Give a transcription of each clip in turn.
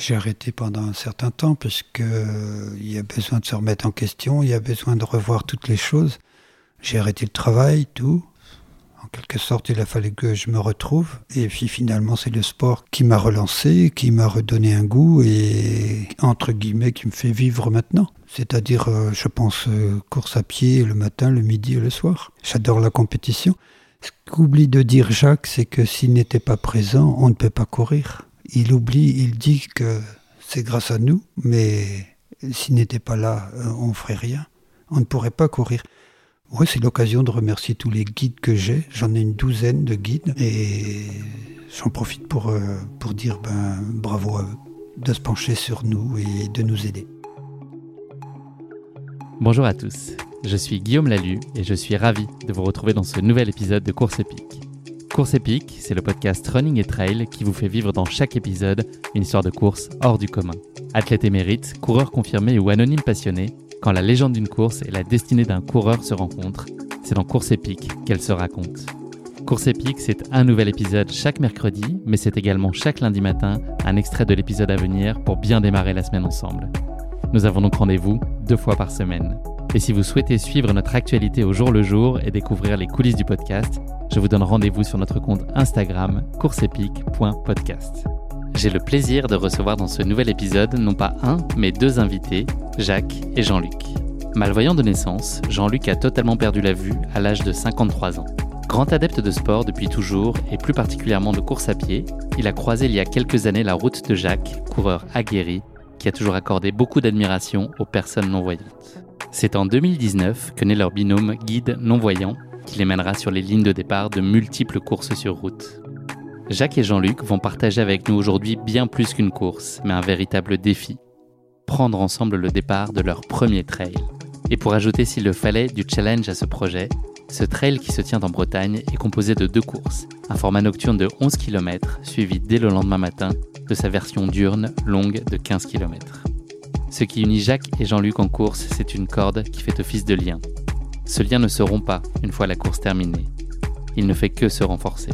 J'ai arrêté pendant un certain temps parce euh, y a besoin de se remettre en question, il y a besoin de revoir toutes les choses. J'ai arrêté le travail, tout. En quelque sorte, il a fallu que je me retrouve. Et puis finalement, c'est le sport qui m'a relancé, qui m'a redonné un goût et, entre guillemets, qui me fait vivre maintenant. C'est-à-dire, euh, je pense, euh, course à pied le matin, le midi et le soir. J'adore la compétition. Ce qu'oublie de dire Jacques, c'est que s'il n'était pas présent, on ne peut pas courir. Il oublie, il dit que c'est grâce à nous, mais s'il n'était pas là, euh, on ne ferait rien. On ne pourrait pas courir. Oui, c'est l'occasion de remercier tous les guides que j'ai. J'en ai une douzaine de guides et j'en profite pour, euh, pour dire ben, bravo à eux de se pencher sur nous et de nous aider. Bonjour à tous, je suis Guillaume Lalu et je suis ravi de vous retrouver dans ce nouvel épisode de Course épique. Course épique, c'est le podcast Running et Trail qui vous fait vivre dans chaque épisode une histoire de course hors du commun. Athlète émérite, coureur confirmé ou anonyme passionné, quand la légende d'une course et la destinée d'un coureur se rencontrent, c'est dans Course épique qu'elle se raconte. Course épique, c'est un nouvel épisode chaque mercredi, mais c'est également chaque lundi matin un extrait de l'épisode à venir pour bien démarrer la semaine ensemble. Nous avons donc rendez-vous deux fois par semaine. Et si vous souhaitez suivre notre actualité au jour le jour et découvrir les coulisses du podcast, je vous donne rendez-vous sur notre compte Instagram courseepique.podcast. J'ai le plaisir de recevoir dans ce nouvel épisode non pas un, mais deux invités, Jacques et Jean-Luc. Malvoyant de naissance, Jean-Luc a totalement perdu la vue à l'âge de 53 ans. Grand adepte de sport depuis toujours et plus particulièrement de course à pied, il a croisé il y a quelques années la route de Jacques, coureur aguerri, qui a toujours accordé beaucoup d'admiration aux personnes non-voyantes. C'est en 2019 que naît leur binôme guide non-voyant qui les mènera sur les lignes de départ de multiples courses sur route. Jacques et Jean-Luc vont partager avec nous aujourd'hui bien plus qu'une course, mais un véritable défi. Prendre ensemble le départ de leur premier trail. Et pour ajouter s'il le fallait du challenge à ce projet, ce trail qui se tient en Bretagne est composé de deux courses, un format nocturne de 11 km suivi dès le lendemain matin de sa version diurne longue de 15 km. Ce qui unit Jacques et Jean-Luc en course, c'est une corde qui fait office de lien. Ce lien ne se rompt pas une fois la course terminée. Il ne fait que se renforcer.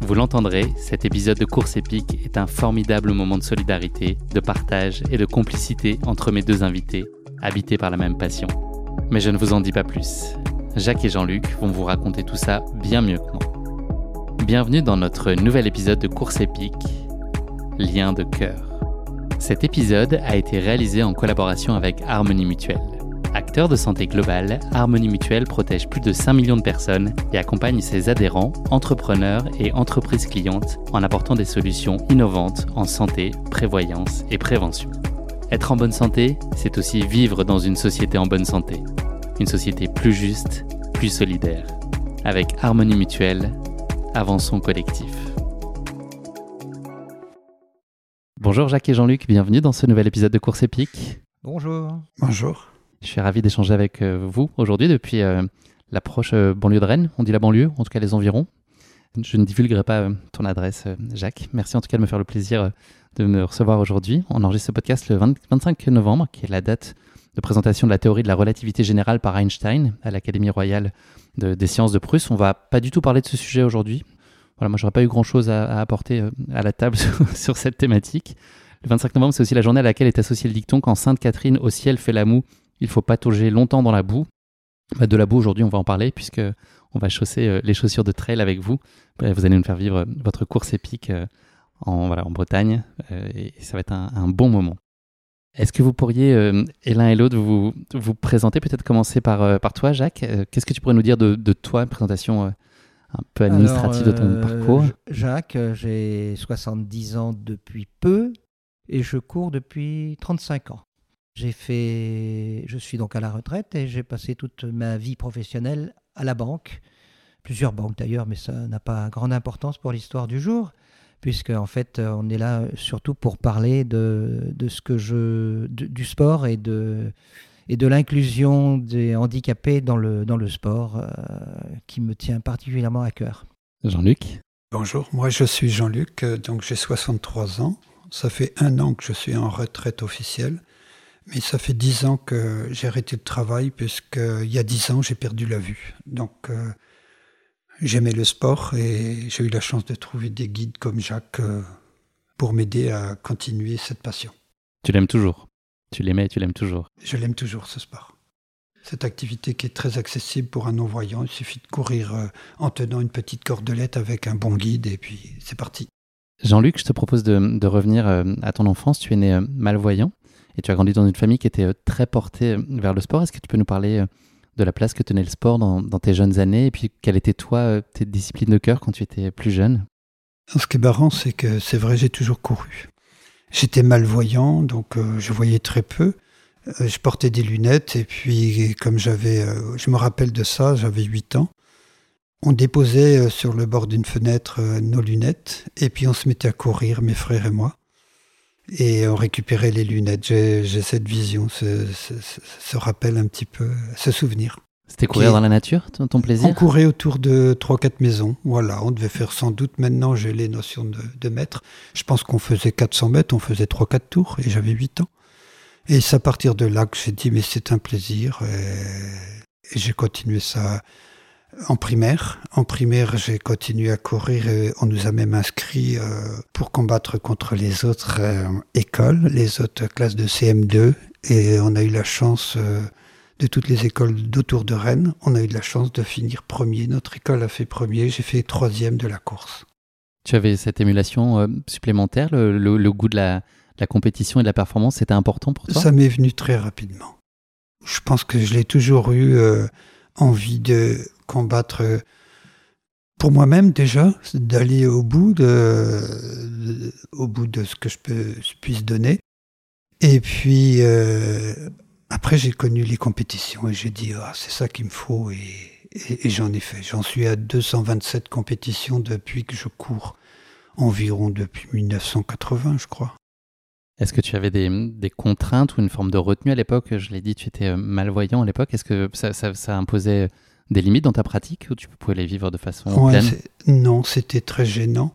Vous l'entendrez, cet épisode de course épique est un formidable moment de solidarité, de partage et de complicité entre mes deux invités, habités par la même passion. Mais je ne vous en dis pas plus. Jacques et Jean-Luc vont vous raconter tout ça bien mieux que moi. Bienvenue dans notre nouvel épisode de course épique, Lien de cœur. Cet épisode a été réalisé en collaboration avec Harmonie Mutuelle. Acteur de santé globale, Harmonie Mutuelle protège plus de 5 millions de personnes et accompagne ses adhérents, entrepreneurs et entreprises clientes en apportant des solutions innovantes en santé, prévoyance et prévention. Être en bonne santé, c'est aussi vivre dans une société en bonne santé. Une société plus juste, plus solidaire. Avec Harmonie Mutuelle, avançons collectif. Bonjour Jacques et Jean-Luc, bienvenue dans ce nouvel épisode de Course épique. Bonjour. Bonjour. Je suis ravi d'échanger avec euh, vous aujourd'hui depuis euh, l'approche euh, banlieue de Rennes. On dit la banlieue, en tout cas les environs. Je ne divulguerai pas ton adresse, Jacques. Merci en tout cas de me faire le plaisir de me recevoir aujourd'hui. On enregistre ce podcast le 25 novembre, qui est la date de présentation de la théorie de la relativité générale par Einstein à l'Académie royale des sciences de Prusse. On va pas du tout parler de ce sujet aujourd'hui. Voilà, moi, j'aurais pas eu grand chose à, apporter à la table sur, cette thématique. Le 25 novembre, c'est aussi la journée à laquelle est associé le dicton quand Sainte Catherine au ciel fait la moue il faut patauger longtemps dans la boue. Bah, de la boue, aujourd'hui, on va en parler puisque on va chausser euh, les chaussures de trail avec vous. Bah, vous allez nous faire vivre votre course épique euh, en, Bretagne euh, et ça va être un, bon moment. Est-ce que vous pourriez, et l'un et l'autre, vous, vous présenter, peut-être commencer par, toi, Jacques? Qu'est-ce que tu pourrais nous dire de, toi, une présentation un peu administrative de ton parcours Jacques, j'ai 70 ans depuis peu et je cours depuis 35 ans. J'ai fait, je suis donc à la retraite et j'ai passé toute ma vie professionnelle à la banque, plusieurs banques d'ailleurs, mais ça n'a pas grande importance pour l'histoire du jour, puisque en fait on est là surtout pour parler de, de ce que je, du sport et de et de l'inclusion des handicapés dans le, dans le sport, euh, qui me tient particulièrement à cœur. Jean-Luc Bonjour, moi je suis Jean-Luc, euh, donc j'ai 63 ans. Ça fait un an que je suis en retraite officielle. Mais ça fait dix ans que j'ai arrêté le travail, puisqu'il y a dix ans, j'ai perdu la vue. Donc, euh, j'aimais le sport et j'ai eu la chance de trouver des guides comme Jacques euh, pour m'aider à continuer cette passion. Tu l'aimes toujours? Tu l'aimais et tu l'aimes toujours Je l'aime toujours, ce sport. Cette activité qui est très accessible pour un non-voyant, il suffit de courir euh, en tenant une petite cordelette avec un bon guide et puis c'est parti. Jean-Luc, je te propose de, revenir euh, à ton enfance. Tu es né euh, malvoyant et tu as grandi dans une famille qui était très portée vers le sport. Est-ce que tu peux nous parler de la place que tenait le sport dans, dans tes jeunes années et puis quelle était toi tes disciplines de cœur quand tu étais plus jeune? Ce qui est marrant, c'est que c'est vrai, j'ai toujours couru. J'étais malvoyant, donc je voyais très peu. Euh, je portais des lunettes et puis comme j'avais, euh, je me rappelle de ça, j'avais 8 ans, on déposait euh, sur le bord d'une fenêtre nos lunettes et puis on se mettait à courir, mes frères et moi, et on récupérait les lunettes. J'ai cette vision, ce, rappel un petit peu, ce souvenir. C'était courir dans la nature, ton, plaisir On courait autour de 3-4 maisons. Voilà, on devait faire sans doute, maintenant j'ai les notions de, de mètres. Je pense qu'on faisait 400 mètres, on faisait 3-4 tours et j'avais 8 ans. Et c'est à partir de là que j'ai dit, mais c'est un plaisir. Et, j'ai continué ça en primaire. En primaire, j'ai continué à courir et on nous a même inscrits euh, pour combattre contre les autres euh, écoles, les autres classes de CM2. Et on a eu la chance, euh, de toutes les écoles d'autour de Rennes, on a eu de la chance de finir premier. Notre école a fait premier, j'ai fait troisième de la course. Tu avais cette émulation supplémentaire, le goût de la, la compétition et la performance, c'était important pour toi? Ça m'est venu très rapidement. Je pense que je l'ai toujours eu euh, envie de combattre euh, pour moi-même déjà, d'aller au bout de, au bout de ce que je, peux, puisse donner. Et puis euh, après, j'ai connu les compétitions et j'ai dit ah, c'est ça qu'il me faut et, et j'en ai fait. J'en suis à 227 compétitions depuis que je cours, environ depuis 1980, je crois. Est-ce que tu avais des, contraintes ou une forme de retenue à l'époque? Je l'ai dit, tu étais malvoyant à l'époque. Est-ce que ça, imposait des limites dans ta pratique ou tu pouvais les vivre de façon pleine? Non, c'était très gênant.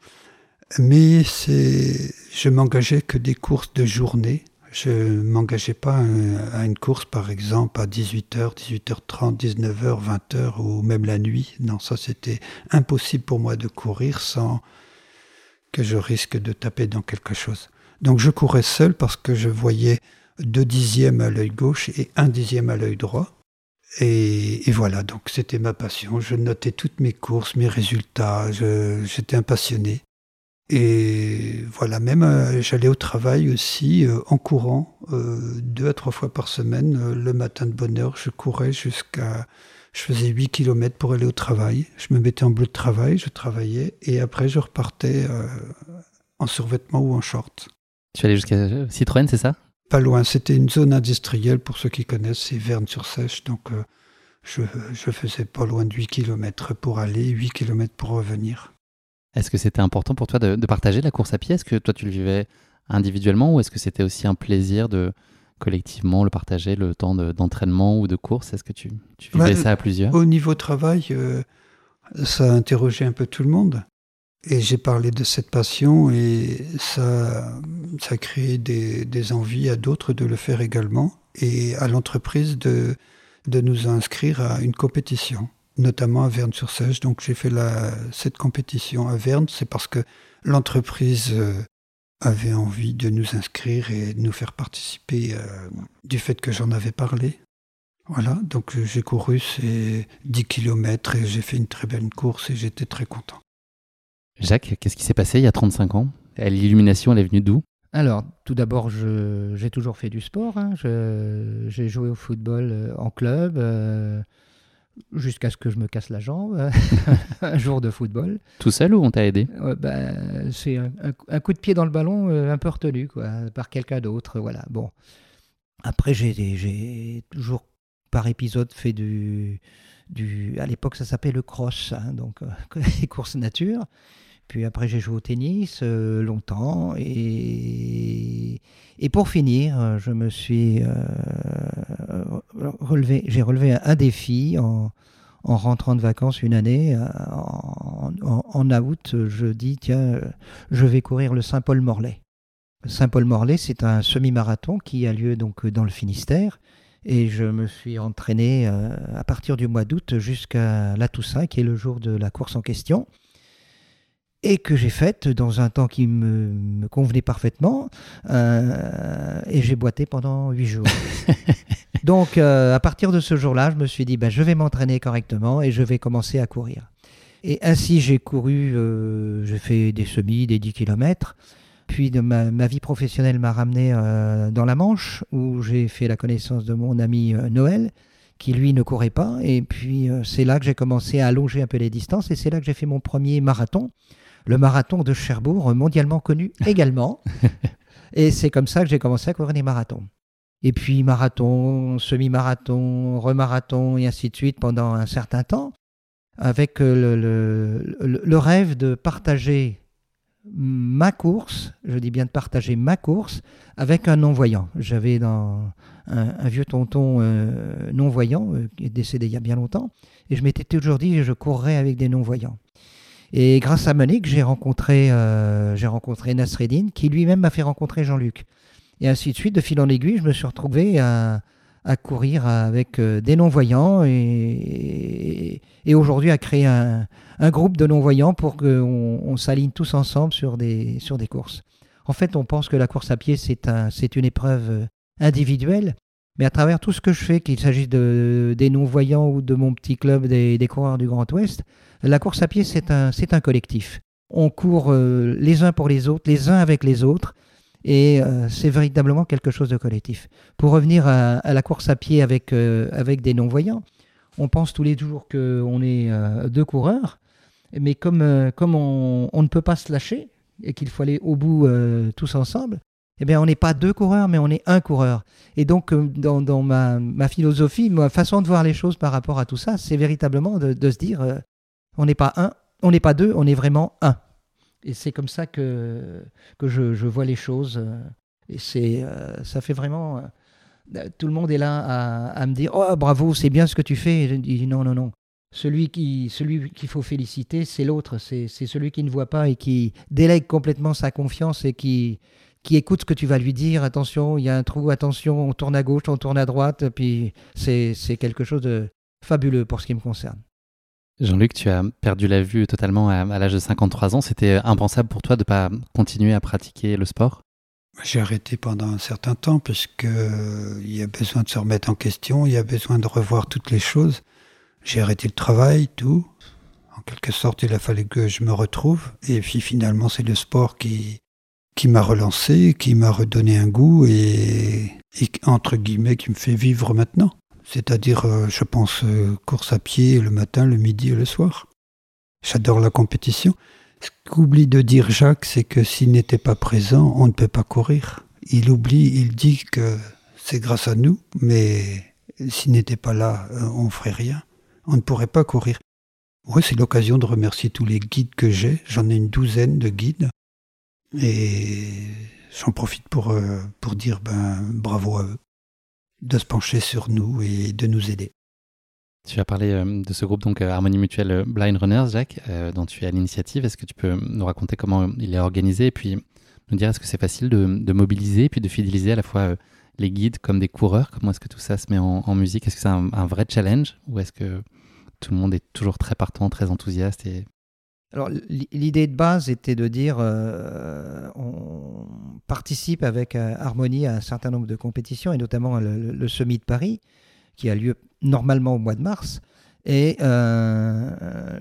Mais je m'engageais que des courses de journée. Je ne m'engageais pas à une course, par exemple, à 18h, 18h30, 19h, 20h ou même la nuit. Non, ça c'était impossible pour moi de courir sans que je risque de taper dans quelque chose. Donc je courais seul parce que je voyais deux dixièmes à l'œil gauche et un dixième à l'œil droit. Et, voilà, donc c'était ma passion. Je notais toutes mes courses, mes résultats. J'étais un passionné. Et voilà, même euh, j'allais au travail aussi euh, en courant, euh, deux à trois fois par semaine. le matin de bonne heure, je courais jusqu'à... Je faisais 8 km pour aller au travail. Je me mettais en bleu de travail, je travaillais. Et après, je repartais en survêtement ou en short. Tu allais jusqu'à Citroën, c'est ça? Pas loin, c'était une zone industrielle, pour ceux qui connaissent, c'est Verne-sur-Sèche, donc euh, je, faisais pas loin de 8 km pour aller, 8 km pour revenir. Est-ce que c'était important pour toi de, partager la course à pied? Est-ce que toi tu le vivais individuellement ou est-ce que c'était aussi un plaisir de collectivement le partager, le temps d'entraînement ou de course? Est-ce que tu, tu vivais ça à plusieurs? Au niveau travail, euh, ça a interrogé un peu tout le monde. Et j'ai parlé de cette passion et ça, ça a créé des, des envies à d'autres de le faire également et à l'entreprise de, de nous inscrire à une compétition, notamment à Verne-sur-Sèche. Donc j'ai fait la, cette compétition à Verne, c'est parce que l'entreprise euh, avait envie de nous inscrire et de nous faire participer euh, du fait que j'en avais parlé. Voilà, donc j'ai couru ces 10 km et j'ai fait une très belle course et j'étais très content. Jacques, qu'est-ce qui s'est passé il y a 35 ans? L'illumination, elle est venue d'où? Alors, tout d'abord, j'ai toujours fait du sport. Hein. J'ai joué au football euh, en club euh, jusqu'à ce que je me casse la jambe un jour de football. Tout seul ou on t'a aidé? Bah, C'est un, coup de pied dans le ballon euh, un peu retenu quoi, par quelqu'un d'autre. Voilà. Bon. Après, j'ai toujours par épisode fait du. du à l'époque, ça s'appelait le cross, hein, donc les courses nature. Puis après, j'ai joué au tennis euh, longtemps. Et, et pour finir, euh, je me suis euh, relevé, j'ai relevé un, défi en, en, rentrant de vacances une année. En, en, août, je dis tiens, je vais courir le Saint-Paul-Morlaix. Saint-Paul-Morlaix, c'est un semi-marathon qui a lieu donc dans le Finistère. Et je me suis entraîné à partir du mois d'août jusqu'à la Toussaint, qui est le jour de la course en question. Et que j'ai faite dans un temps qui me, convenait parfaitement. Euh, et j'ai boité pendant huit jours. Donc, euh, à partir de ce jour-là, je me suis dit, ben, je vais m'entraîner correctement et je vais commencer à courir. Et ainsi, j'ai couru, euh, j'ai fait des semis, des 10 km. Puis de ma, ma vie professionnelle m'a ramené dans la Manche, où j'ai fait la connaissance de mon ami Noël, qui lui ne courait pas. Et puis, c'est là que j'ai commencé à allonger un peu les distances. Et c'est là que j'ai fait mon premier marathon le marathon de Cherbourg, mondialement connu également. et c'est comme ça que j'ai commencé à courir des marathons. Et puis marathon, semi-marathon, remarathon, et ainsi de suite pendant un certain temps, avec le, le, rêve de partager ma course, je dis bien de partager ma course, avec un non-voyant. J'avais dans un, vieux tonton euh, non-voyant, euh, qui est décédé il y a bien longtemps, et je m'étais toujours dit, je courrais avec des non-voyants. Et grâce à Monique, j'ai rencontré, euh, rencontré Nasreddin, qui lui-même m'a fait rencontrer Jean-Luc. Et ainsi de suite, de fil en aiguille, je me suis retrouvé à, courir avec euh, des non-voyants et, aujourd'hui à créer un, groupe de non-voyants pour qu'on on, s'aligne tous ensemble sur des, sur des courses. En fait, on pense que la course à pied, c'est un, une épreuve individuelle, mais à travers tout ce que je fais, qu'il s'agisse de, des non-voyants ou de mon petit club des, coureurs du Grand Ouest, la course à pied, c'est un, collectif. On court euh, les uns pour les autres, les uns avec les autres, et euh, c'est véritablement quelque chose de collectif. Pour revenir à, la course à pied avec, euh, avec des non-voyants, on pense tous les jours qu'on est deux coureurs, mais comme, comme on, on, ne peut pas se lâcher et qu'il faut aller au bout tous ensemble, eh bien, on n'est pas deux coureurs, mais on est un coureur. Et donc, dans, dans ma, philosophie, ma façon de voir les choses par rapport à tout ça, c'est véritablement de, se dire, on n'est pas un, on n'est pas deux, on est vraiment un. Et c'est comme ça que, je, vois les choses. Et c'est, euh, ça fait vraiment. Euh, tout le monde est là à, me dire Oh, bravo, c'est bien ce que tu fais. Je dis Non, non, non. Celui, qui, celui qu'il faut féliciter, c'est l'autre. C'est, celui qui ne voit pas et qui délègue complètement sa confiance et qui, qui écoute ce que tu vas lui dire. Attention, il y a un trou, attention, on tourne à gauche, on tourne à droite. Puis c'est, c'est quelque chose de fabuleux pour ce qui me concerne. Jean-Luc, tu as perdu la vue totalement à, l'âge de 53 ans. C'était impensable pour toi de ne pas continuer à pratiquer le sport? J'ai arrêté pendant un certain temps parce qu'il euh, y a besoin de se remettre en question, il y a besoin de revoir toutes les choses. J'ai arrêté le travail, tout. En quelque sorte, il a fallu que je me retrouve. Et puis finalement, c'est le sport qui, qui m'a relancé, qui m'a redonné un goût et, entre guillemets, qui me fait vivre maintenant. C'est-à-dire, euh, je pense, euh, course à pied le matin, le midi et le soir. J'adore la compétition. Ce qu'oublie de dire Jacques, c'est que s'il n'était pas présent, on ne peut pas courir. Il oublie, il dit que c'est grâce à nous, mais s'il n'était pas là, euh, on ne ferait rien. On ne pourrait pas courir. Oui, c'est l'occasion de remercier tous les guides que j'ai. J'en ai une douzaine de guides. Et j'en profite pour, pour dire ben, bravo à eux de se pencher sur nous et de nous aider. Tu as parlé euh, de ce groupe donc euh, Harmonie Mutuelle euh, Blind Runners, Jacques, dont tu es à l'initiative. Est-ce que tu peux nous raconter comment il est organisé et puis nous dire est-ce que c'est facile de, mobiliser et puis de fidéliser à la fois les guides comme des coureurs? Comment est-ce que tout ça se met en, musique? Est-ce que c'est un, un, vrai challenge ou est-ce que tout le monde est toujours très partant, très enthousiaste et alors l'idée de base était de dire euh, on participe avec euh, Harmonie à un certain nombre de compétitions et notamment le, le, de Paris qui a lieu normalement au mois de mars. Et euh,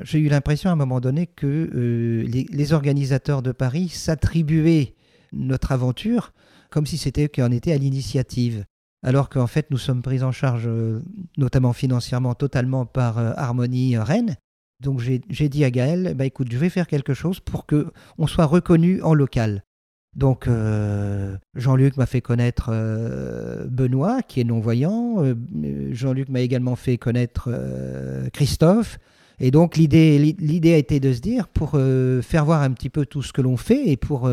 j'ai eu l'impression à un moment donné que les, organisateurs de Paris s'attribuaient notre aventure comme si c'était eux qui en étaient à l'initiative. Alors qu'en fait, nous sommes pris en charge, notamment financièrement, totalement par Harmonie Rennes, donc j'ai dit à Gaël, bah, écoute, je vais faire quelque chose pour que on soit reconnu en local. Donc euh, Jean-Luc m'a fait connaître euh, Benoît, qui est non-voyant. Euh, Jean-Luc m'a également fait connaître Christophe. Et donc l'idée, a été de se dire, pour faire voir un petit peu tout ce que l'on fait et pour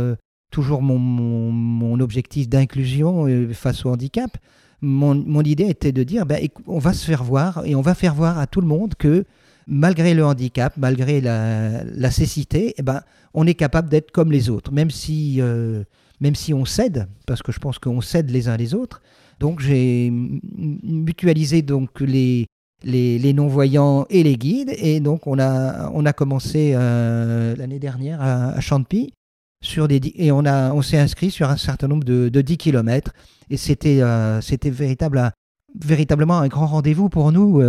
toujours mon, mon, objectif d'inclusion face au handicap, mon, mon, idée était de dire, bah, on va se faire voir et on va faire voir à tout le monde que malgré le handicap, malgré la, cécité, eh ben, on est capable d'être comme les autres, même si, euh, même si on cède, parce que je pense qu'on cède les uns les autres. Donc j'ai mutualisé donc les, les, non-voyants et les guides. Et donc, on a, on a commencé l'année dernière à, à Champy sur des, et on, on s'est inscrit sur un certain nombre de, de 10 km. Et c'était, véritable, véritablement un grand rendez-vous pour nous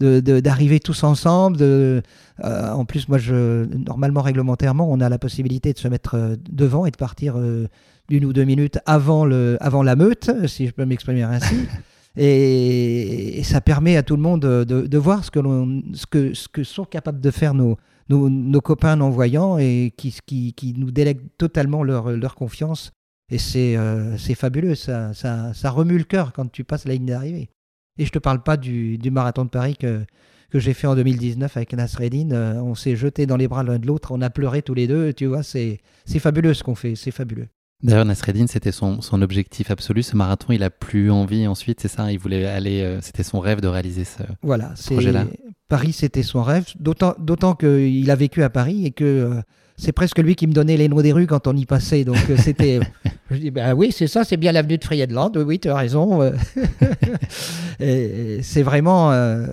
d'arriver tous ensemble. De, euh, en plus, moi, je, normalement, réglementairement, on a la possibilité de se mettre euh, devant et de partir euh, d'une ou deux minutes avant, le, avant la meute, si je peux m'exprimer ainsi. et, ça permet à tout le monde de, de voir ce que, ce, que, ce que sont capables de faire nos, nos, nos copains non-voyants et qui, qui, qui, nous délèguent totalement leur, leur confiance. Et c'est c'est fabuleux, ça, ça, ça remue le cœur quand tu passes la ligne d'arrivée. Et je ne te parle pas du, marathon de Paris que, que j'ai fait en 2019 avec Nasreddin. Euh, on s'est jeté dans les bras l'un de l'autre, on a pleuré tous les deux. Tu vois, c'est fabuleux ce qu'on fait, c'est fabuleux. D'ailleurs, Nasreddin, c'était son, son, objectif absolu. Ce marathon, il a plus envie ensuite, c'est ça? Il voulait aller. Euh, c'était son rêve de réaliser ce, voilà, projet-là. Paris, c'était son rêve. D'autant qu'il a vécu à Paris et que euh, c'est presque lui qui me donnait les noms des rues quand on y passait. Donc euh, c'était. je dis, ben oui, c'est ça, c'est bien l'avenue de Friedland. Oui, tu as raison. Euh. c'est vraiment. Euh,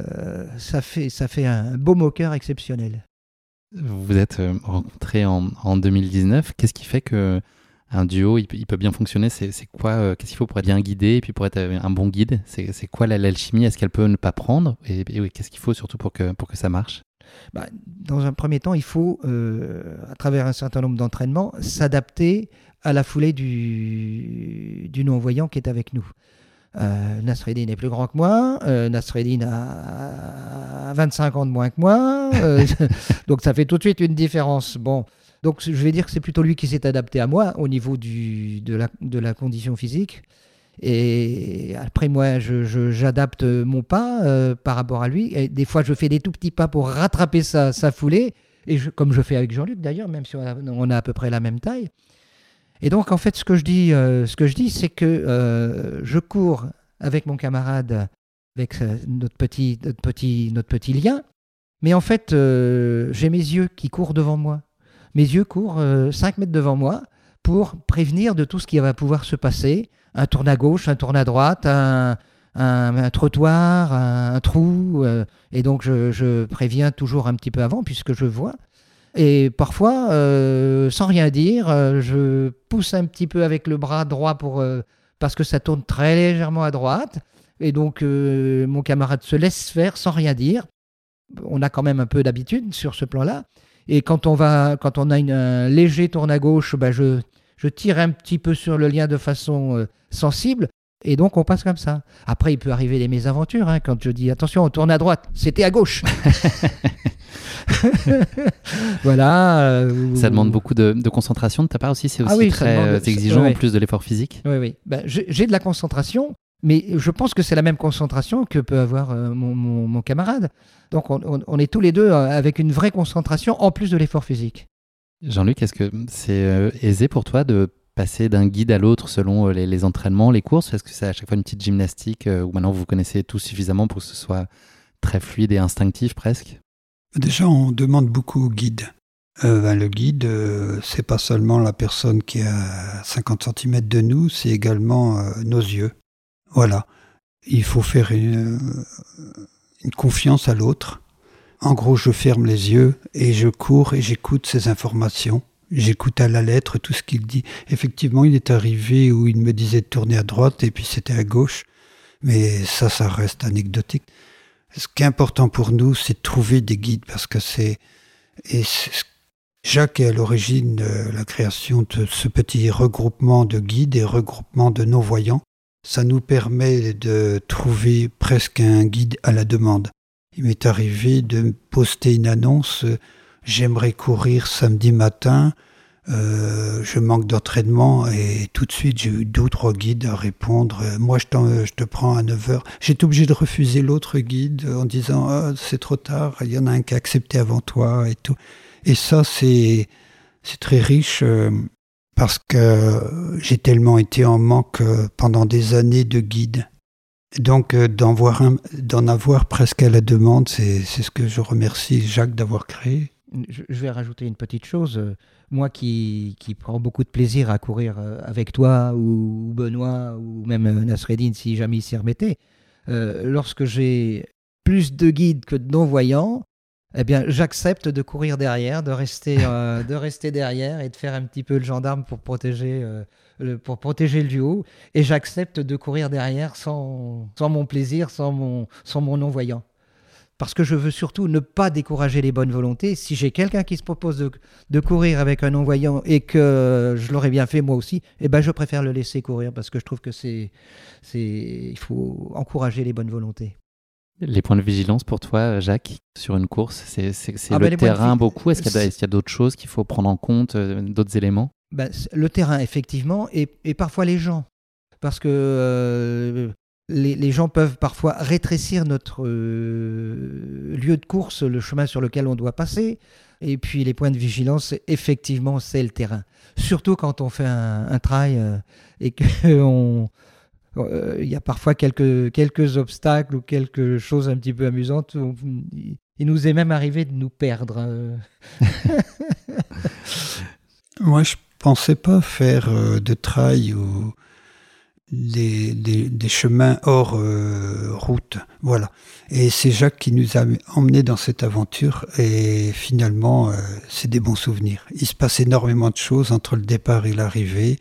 ça, fait, ça fait un beau moqueur exceptionnel. Vous vous êtes rencontrés en, en 2019. Qu'est-ce qui fait que un duo, il, peut bien fonctionner? C'est quoi Qu'est-ce qu'il faut pour être bien guidé et puis pour être un bon guide? C'est quoi l'alchimie? Est-ce qu'elle peut ne pas prendre? Et, et qu'est-ce qu'il faut surtout pour que, pour que ça marche? Bah, dans un premier temps, il faut, euh, à travers un certain nombre d'entraînements, s'adapter à la foulée du, non-voyant qui est avec nous. Euh, Nasreddin est plus grand que moi, euh, Nasreddin a 25 ans de moins que moi, euh, donc ça fait tout de suite une différence. Bon, donc je vais dire que c'est plutôt lui qui s'est adapté à moi au niveau de la condition physique. Et après, moi, j'adapte mon pas euh, par rapport à lui. Et des fois, je fais des tout petits pas pour rattraper sa, foulée. Et comme je fais avec Jean-Luc d'ailleurs, même si on a, à peu près la même taille. Et donc, en fait, ce que je dis, euh, ce que je dis, c'est que euh, je cours avec mon camarade, avec notre petit, notre petit, notre petit lien. Mais en fait, j'ai mes yeux qui courent devant moi. Mes yeux courent 5 mètres devant moi pour prévenir de tout ce qui va pouvoir se passer un tourne à gauche, un tourne à droite, un, trottoir, un, trou. Euh, et donc, je, préviens toujours un petit peu avant, puisque je vois. Et parfois, euh, sans rien dire, euh, je pousse un petit peu avec le bras droit pour, parce que ça tourne très légèrement à droite. Et donc, mon camarade se laisse faire sans rien dire. On a quand même un peu d'habitude sur ce plan-là. Et quand on, va, quand on a un léger tourne à gauche, ben je, je tire un petit peu sur le lien de façon sensible. Et donc on passe comme ça. Après, il peut arriver des mésaventures. Hein, quand je dis attention, on tourne à droite, c'était à gauche. voilà. Euh, ça demande beaucoup de, concentration de ta part aussi. C'est ah aussi très euh, exigeant en plus de l'effort physique. Oui, oui. Ben, j'ai de la concentration, mais je pense que c'est la même concentration que peut avoir euh, mon, camarade. Donc on, est tous les deux avec une vraie concentration en plus de l'effort physique. Jean-Luc, est-ce que c'est aisé pour toi de passer d'un guide à l'autre selon euh, les, entraînements, les courses? Est-ce que c'est à chaque fois une petite gymnastique euh, ou maintenant vous connaissez tout suffisamment pour que ce soit très fluide et instinctif presque? Déjà, on demande beaucoup au guide. Euh, le guide, c'est pas seulement la personne qui est à 50 cm de nous, c'est également nos yeux. Voilà. Il faut faire une confiance à l'autre. En gros, je ferme les yeux et je cours et j'écoute ces informations. J'écoute à la lettre tout ce qu'il dit. Effectivement, il est arrivé où il me disait de tourner à droite et puis c'était à gauche. Mais ça, ça reste anecdotique. Ce qui est important pour nous, c'est de trouver des guides parce que c'est. Et Jacques est à l'origine de la création de ce petit regroupement de guides et regroupement de non-voyants. Ça nous permet de trouver presque un guide à la demande. Il m'est arrivé de poster une annonce j'aimerais courir samedi matin, euh, je manque d'entraînement et tout de suite j'ai eu d'autres guides à répondre. Euh, moi je, te prends à 9h. J'étais obligé de refuser l'autre guide en disant ah, c'est trop tard, il y en a un qui a accepté avant toi et tout. Et ça c'est c'est très riche euh, parce que j'ai tellement été en manque pendant des années de guides. Donc d'en d'en avoir presque à la demande, c'est ce que je remercie Jacques d'avoir créé je vais rajouter une petite chose. Euh, moi qui, prends beaucoup de plaisir à courir euh, avec toi ou, Benoît ou même euh, Nasreddin si jamais il s'y remettait, lorsque j'ai plus de guides que de non-voyants, eh bien, j'accepte de courir derrière, de rester, euh, de rester derrière et de faire un petit peu le gendarme pour protéger, euh, pour protéger le duo. Et j'accepte de courir derrière sans, sans mon plaisir, sans mon, sans mon non-voyant. Parce que je veux surtout ne pas décourager les bonnes volontés. Si j'ai quelqu'un qui se propose de, de, courir avec un non-voyant et que je l'aurais bien fait moi aussi, eh ben je préfère le laisser courir parce que je trouve que c'est, c'est, il faut encourager les bonnes volontés. Les points de vigilance pour toi, Jacques, sur une course, c'est ah le ben, terrain beaucoup. Est-ce qu'il y a, d'autres choses qu'il faut prendre en compte, euh, d'autres éléments? Ben, Le terrain, effectivement, et, parfois les gens. Parce que euh, les, gens peuvent parfois rétrécir notre euh, lieu de course, le chemin sur lequel on doit passer. Et puis les points de vigilance, effectivement, c'est le terrain. Surtout quand on fait un, un trail et qu'on euh, il y a parfois quelques, quelques obstacles ou quelque chose un petit peu amusante. Il nous est même arrivé de nous perdre. Hein. Moi, je pensais pas faire euh, de trail ou des, des, chemins hors euh, route. Voilà. Et c'est Jacques qui nous a emmenés dans cette aventure et finalement, c'est des bons souvenirs. Il se passe énormément de choses entre le départ et l'arrivée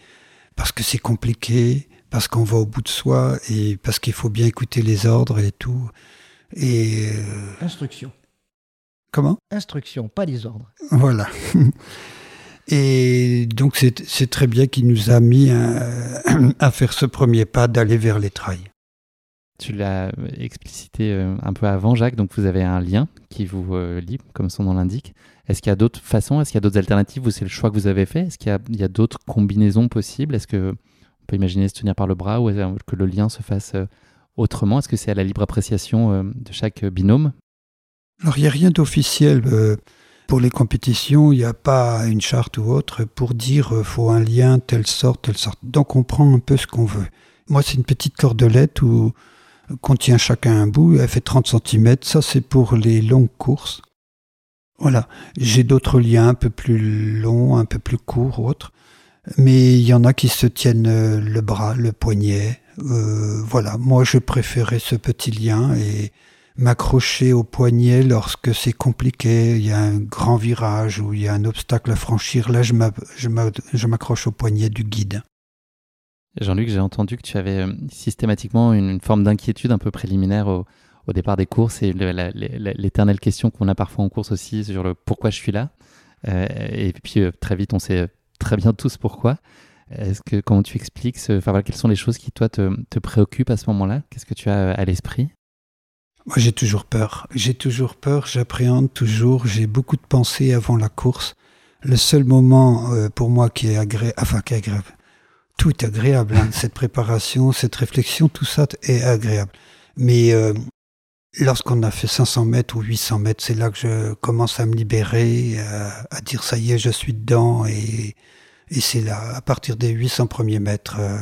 parce que c'est compliqué parce qu'on va au bout de soi et parce qu'il faut bien écouter les ordres et tout. Et euh, Instruction. Comment? Instruction, pas les ordres. Voilà. Et donc c'est très bien qu'il nous a mis à, faire ce premier pas d'aller vers les trails. Tu l'as explicité euh, un peu avant, Jacques, donc vous avez un lien qui vous euh, lie, comme son nom l'indique. Est-ce qu'il y a d'autres façons? Est-ce qu'il y a d'autres alternatives? Ou c'est le choix que vous avez fait? Est-ce qu'il y a, a d'autres combinaisons possibles? Est-ce que on peut imaginer se tenir par le bras ou que le lien se fasse euh, autrement? Est-ce que c'est à la libre appréciation de chaque binôme? Alors, il n'y a rien d'officiel. Euh, pour les compétitions, il n'y a pas une charte ou autre pour dire qu'il faut un lien telle sorte, telle sorte. Donc, on prend un peu ce qu'on veut. Moi, c'est une petite cordelette où qu'on tient chacun un bout. Elle fait 30 cm. Ça, c'est pour les longues courses. Voilà. J'ai d'autres liens un peu plus longs, un peu plus courts, autres mais il y en a qui se tiennent euh, le bras, le poignet. Euh, voilà, moi je préférais ce petit lien et m'accrocher au poignet lorsque c'est compliqué, il y a un grand virage ou il y a un obstacle à franchir, là je m'accroche au poignet du guide. Jean-Luc, j'ai entendu que tu avais euh, systématiquement une, forme d'inquiétude un peu préliminaire au, départ des courses et l'éternelle question qu'on a parfois en course aussi sur le pourquoi je suis là. et puis très vite on s'est très bien tous pourquoi. Est-ce que comment tu expliques enfin, quelles sont les choses qui toi te, te préoccupent à ce moment-là? Qu'est-ce que tu as à l'esprit? Moi, j'ai toujours peur. J'ai toujours peur. J'appréhende toujours. J'ai beaucoup de pensées avant la course. Le seul moment euh, pour moi qui est agréable, enfin qui est agréable, tout est agréable. Hein. cette préparation, cette réflexion, tout ça est agréable. Mais euh, lorsqu'on a fait 500 mètres ou 800 mètres, c'est là que je commence à me libérer, à, à dire ça y est, je suis dedans et et c'est là, à partir des 800 premiers mètres, euh,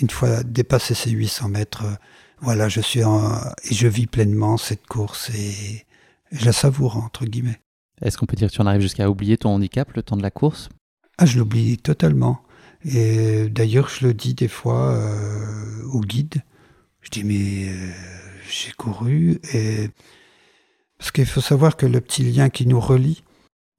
une fois dépassé ces 800 mètres, euh, voilà, je suis en, et je vis pleinement cette course et, je la savoure, entre guillemets. Est-ce qu'on peut dire que tu en arrives jusqu'à oublier ton handicap le temps de la course? Ah, je l'oublie totalement. Et d'ailleurs, je le dis des fois euh, au guide. Je dis, mais j'ai couru. Et... Parce qu'il faut savoir que le petit lien qui nous relie,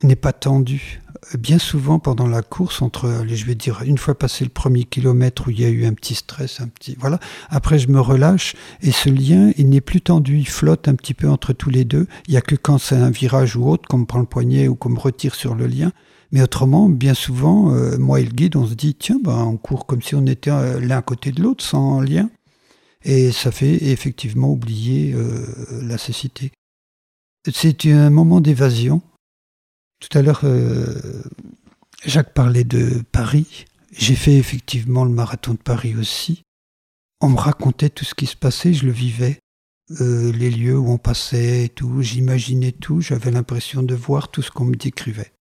n'est pas tendu. Bien souvent pendant la course, entre, je vais dire, une fois passé le premier kilomètre où il y a eu un petit stress, un petit, voilà. Après, je me relâche et ce lien, il n'est plus tendu, il flotte un petit peu entre tous les deux. Il y a que quand c'est un virage ou autre, qu'on me prend le poignet ou qu'on me retire sur le lien. Mais autrement, bien souvent, euh, moi et le guide, on se dit, tiens, ben, on court comme si on était euh, l'un à côté de l'autre, sans lien. Et ça fait effectivement oublier euh, la cécité. C'est un moment d'évasion tout à l'heure, euh, Jacques parlait de Paris. J'ai fait effectivement le marathon de Paris aussi. On me racontait tout ce qui se passait, je le vivais. Euh, les lieux où on passait tout, j'imaginais tout, j'avais l'impression de voir tout ce qu'on me décrivait.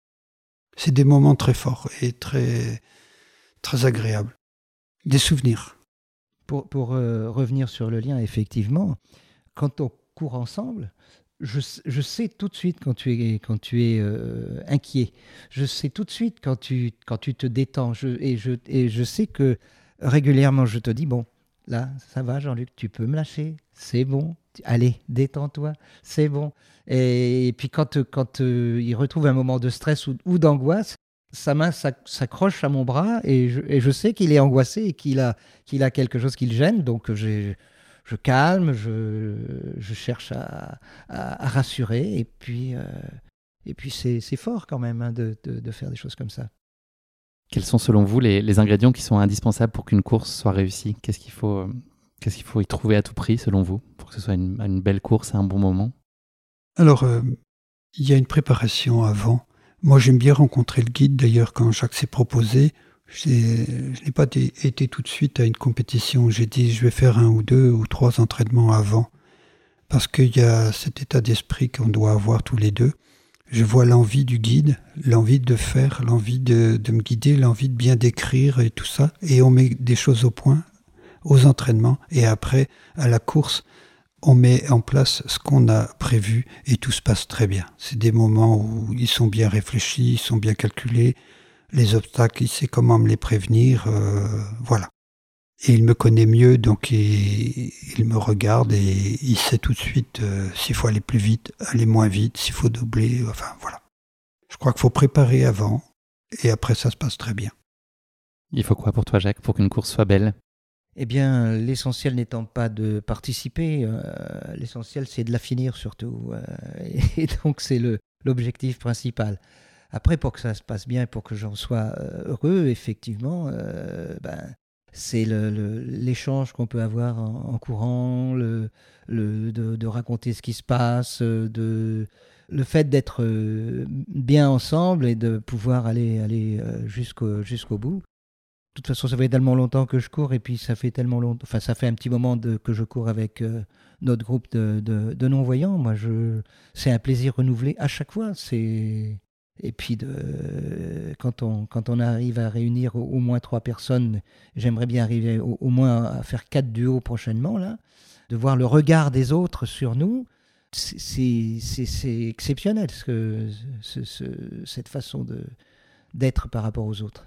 C'est des moments très forts et très, très agréables. Des souvenirs. Pour, pour euh, revenir sur le lien, effectivement, quand on court ensemble, je, sais tout de suite quand tu es, quand tu es euh, inquiet. Je sais tout de suite quand tu, quand tu te détends. Je, et, je, et je sais que régulièrement, je te dis, bon, là, ça va, Jean-Luc, tu peux me lâcher, c'est bon. Allez, détends-toi, c'est bon. Et, puis quand, quand euh, il retrouve un moment de stress ou, d'angoisse, sa main s'accroche à mon bras et je, sais qu'il est angoissé et qu'il a, qu'il a quelque chose qui le gêne. Donc je calme, je, cherche à, rassurer et puis, euh, et puis c'est fort quand même hein, de, faire des choses comme ça. Quels sont selon vous les, ingrédients qui sont indispensables pour qu'une course soit réussie? Qu'est-ce qu'il faut, euh, qu'est-ce qu'il faut y trouver à tout prix selon vous pour que ce soit une, belle course à un bon moment? Alors, euh, il y a une préparation avant. Moi, j'aime bien rencontrer le guide. D'ailleurs, quand Jacques s'est proposé, je n'ai pas été tout de suite à une compétition. J'ai dit, je vais faire un ou deux ou trois entraînements avant. Parce qu'il y a cet état d'esprit qu'on doit avoir tous les deux je vois l'envie du guide, l'envie de faire, l'envie de, me guider, l'envie de bien décrire et tout ça. Et on met des choses au point aux entraînements. Et après, à la course, on met en place ce qu'on a prévu et tout se passe très bien. C'est des moments où ils sont bien réfléchis, ils sont bien calculés. Les obstacles, il sait comment me les prévenir. Euh, voilà. Et il me connaît mieux, donc il, me regarde et il sait tout de suite euh, s'il faut aller plus vite, aller moins vite, s'il faut doubler, enfin voilà. Je crois qu'il faut préparer avant et après ça se passe très bien. Il faut quoi pour toi Jacques pour qu'une course soit belle? Eh bien l'essentiel n'étant pas de participer, euh, l'essentiel c'est de la finir surtout. Euh, et donc c'est l'objectif principal. Après, pour que ça se passe bien et pour que j'en sois heureux, effectivement, ben, c'est l'échange qu'on peut avoir en, courant, le, de, raconter ce qui se passe, de, le fait d'être euh, bien ensemble et de pouvoir aller, aller euh, jusqu'au jusqu'au bout. De toute façon, ça fait tellement longtemps que je cours et puis ça fait tellement longtemps, enfin ça fait un petit moment de, que je cours avec euh, notre groupe de, de non-voyants. Moi, c'est un plaisir renouvelé à chaque fois. C'est et puis, quand, on, quand on arrive à réunir au, moins trois personnes, j'aimerais bien arriver au, moins à faire quatre duos prochainement, là, de voir le regard des autres sur nous, c'est exceptionnel, ce, ce, cette façon d'être par rapport aux autres.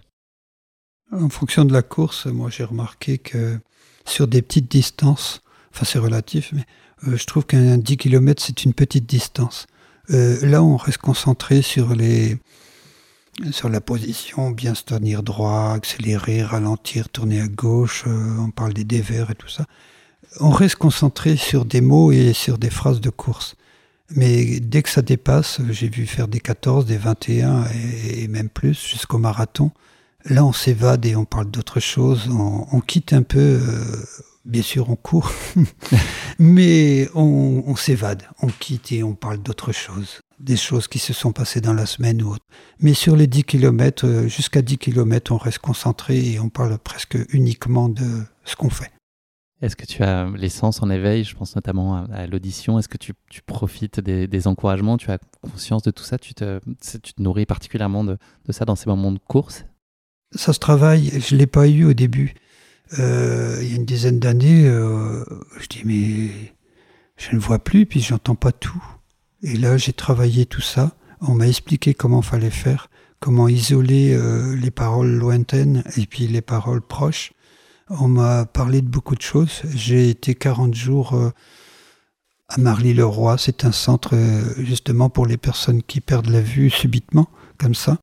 En fonction de la course, moi j'ai remarqué que sur des petites distances, enfin c'est relatif, mais euh, je trouve qu'un 10 km c'est une petite distance. Euh, là, on reste concentré sur les sur la position, bien se tenir droit, accélérer, ralentir, tourner à gauche, euh, on parle des dévers et tout ça. On reste concentré sur des mots et sur des phrases de course. Mais dès que ça dépasse, j'ai vu faire des 14, des 21 et, même plus jusqu'au marathon. Là, on s'évade et on parle d'autre chose. On, quitte un peu euh, bien sûr on court, mais on, s'évade, on quitte et on parle d'autres choses, des choses qui se sont passées dans la semaine ou autre. Mais sur les 10 km, euh, jusqu'à 10 km, on reste concentré et on parle presque uniquement de ce qu'on fait. Est-ce que tu as l'essence en éveil? Je pense notamment à, l'audition. Est-ce que tu, profites des, encouragements? Tu as conscience de tout ça? Tu te, tu te nourris particulièrement de, de ça dans ces moments de course? Ça se travaille. Je ne l'ai pas eu au début. Euh, il y a une dizaine d'années, euh, je dis mais je ne vois plus, puis j'entends pas tout. Et là, j'ai travaillé tout ça. On m'a expliqué comment fallait faire, comment isoler euh, les paroles lointaines et puis les paroles proches. On m'a parlé de beaucoup de choses. J'ai été 40 jours à Marly-le-Roi. C'est un centre justement pour les personnes qui perdent la vue subitement, comme ça,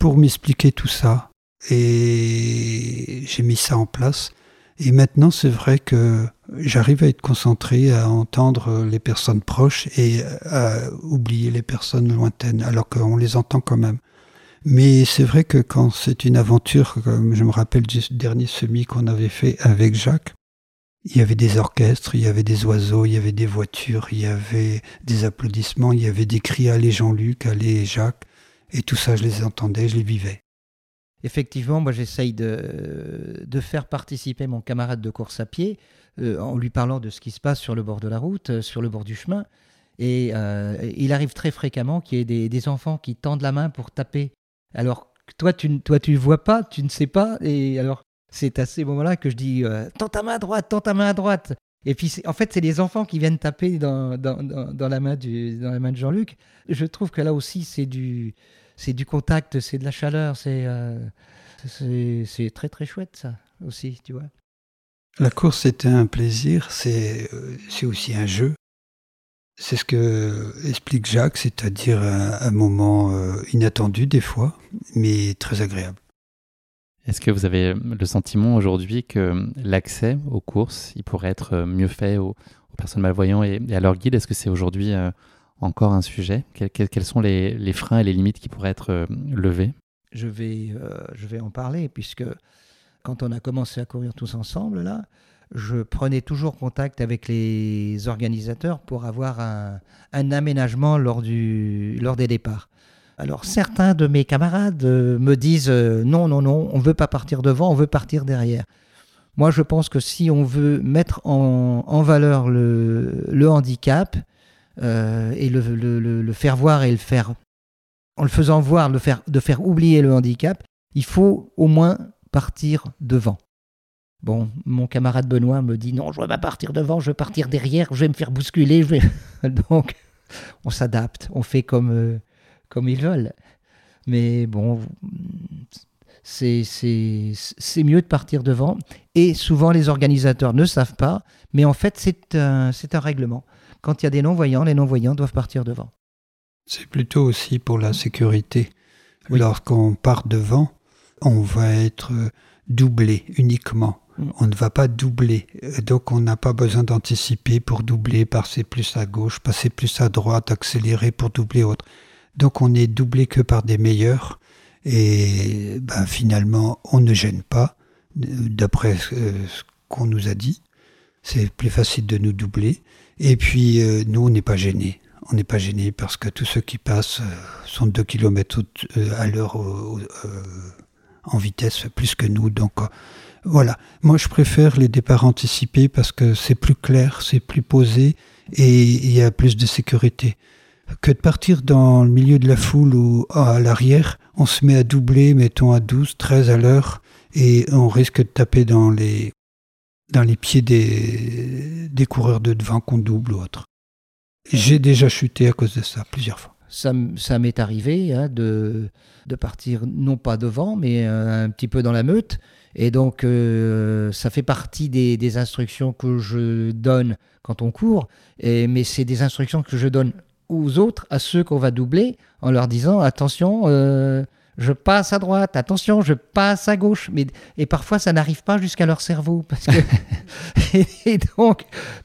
pour m'expliquer tout ça. Et j'ai mis ça en place. Et maintenant, c'est vrai que j'arrive à être concentré, à entendre les personnes proches et à oublier les personnes lointaines, alors qu'on les entend quand même. Mais c'est vrai que quand c'est une aventure, comme je me rappelle du dernier semi qu'on avait fait avec Jacques, il y avait des orchestres, il y avait des oiseaux, il y avait des voitures, il y avait des applaudissements, il y avait des cris Allez Jean-Luc, allez Jacques, et tout ça, je les entendais, je les vivais effectivement, moi j'essaye de, de, faire participer mon camarade de course à pied euh, en lui parlant de ce qui se passe sur le bord de la route, euh, sur le bord du chemin. Et euh, il arrive très fréquemment qu'il y ait des, enfants qui tendent la main pour taper. Alors toi tu toi tu vois pas, tu ne sais pas. Et alors c'est à ces moments-là que je dis tends ta main à droite, tends ta main à droite. Et puis en fait c'est les enfants qui viennent taper dans, dans, dans la main du, dans la main de Jean-Luc. Je trouve que là aussi c'est du c'est du contact, c'est de la chaleur, c'est euh, c'est très très chouette ça aussi, tu vois. La course était un plaisir, c'est aussi un jeu. C'est ce que explique Jacques, c'est-à-dire un, moment inattendu des fois, mais très agréable. Est-ce que vous avez le sentiment aujourd'hui que l'accès aux courses, il pourrait être mieux fait aux, personnes malvoyantes et, à leurs guides Est-ce que c'est aujourd'hui encore un sujet quels, sont les, freins et les limites qui pourraient être levés? Je vais, je vais en parler, puisque quand on a commencé à courir tous ensemble, là, je prenais toujours contact avec les organisateurs pour avoir un, aménagement lors, du, lors des départs. Alors certains de mes camarades euh, me disent euh, non, non, non, on ne veut pas partir devant, on veut partir derrière. Moi, je pense que si on veut mettre en, valeur le, handicap euh, et le, faire voir et le faire, en le faisant voir, de faire oublier le handicap, il faut au moins partir devant. Bon, mon camarade Benoît me dit non, je ne vais pas partir devant, je vais partir derrière, je vais me faire bousculer. Donc, on s'adapte, on fait comme, euh, comme ils veulent. Mais bon, c'est mieux de partir devant. Et souvent, les organisateurs ne savent pas, mais en fait, c'est un règlement. Quand il y a des non-voyants, les non-voyants doivent partir devant. C'est plutôt aussi pour la sécurité. Lorsqu'on part devant, on va être doublé uniquement. Mm. On ne va pas doubler. Donc on n'a pas besoin d'anticiper pour doubler, passer plus à gauche, passer plus à droite, accélérer pour doubler autre. Donc on est doublé que par des meilleurs. Et ben, finalement, on ne gêne pas, d'après euh, ce qu'on nous a dit. C'est plus facile de nous doubler. Et puis, euh, nous, on n'est pas gênés. On n'est pas gênés parce que tous ceux qui passent euh, sont 2 km à l'heure en vitesse plus que nous. Donc euh, voilà, moi je préfère les départs anticipés parce que c'est plus clair, c'est plus posé et il y a plus de sécurité. Que de partir dans le milieu de la foule ou à l'arrière, on se met à doubler, mettons à 12, 13 à l'heure, et on risque de taper dans les, dans les pieds des, coureurs de devant qu'on double ou autre. J'ai déjà chuté à cause de ça plusieurs fois ça, m'est arrivé hein, de, partir non pas devant, mais euh, un petit peu dans la meute. Et donc, euh, ça fait partie des, instructions que je donne quand on court, mais c'est des instructions que je donne aux autres, à ceux qu'on va doubler, en leur disant attention, euh, je passe à droite, attention, je passe à gauche. Mais, et parfois, ça n'arrive pas jusqu'à leur cerveau. Parce que, et, donc,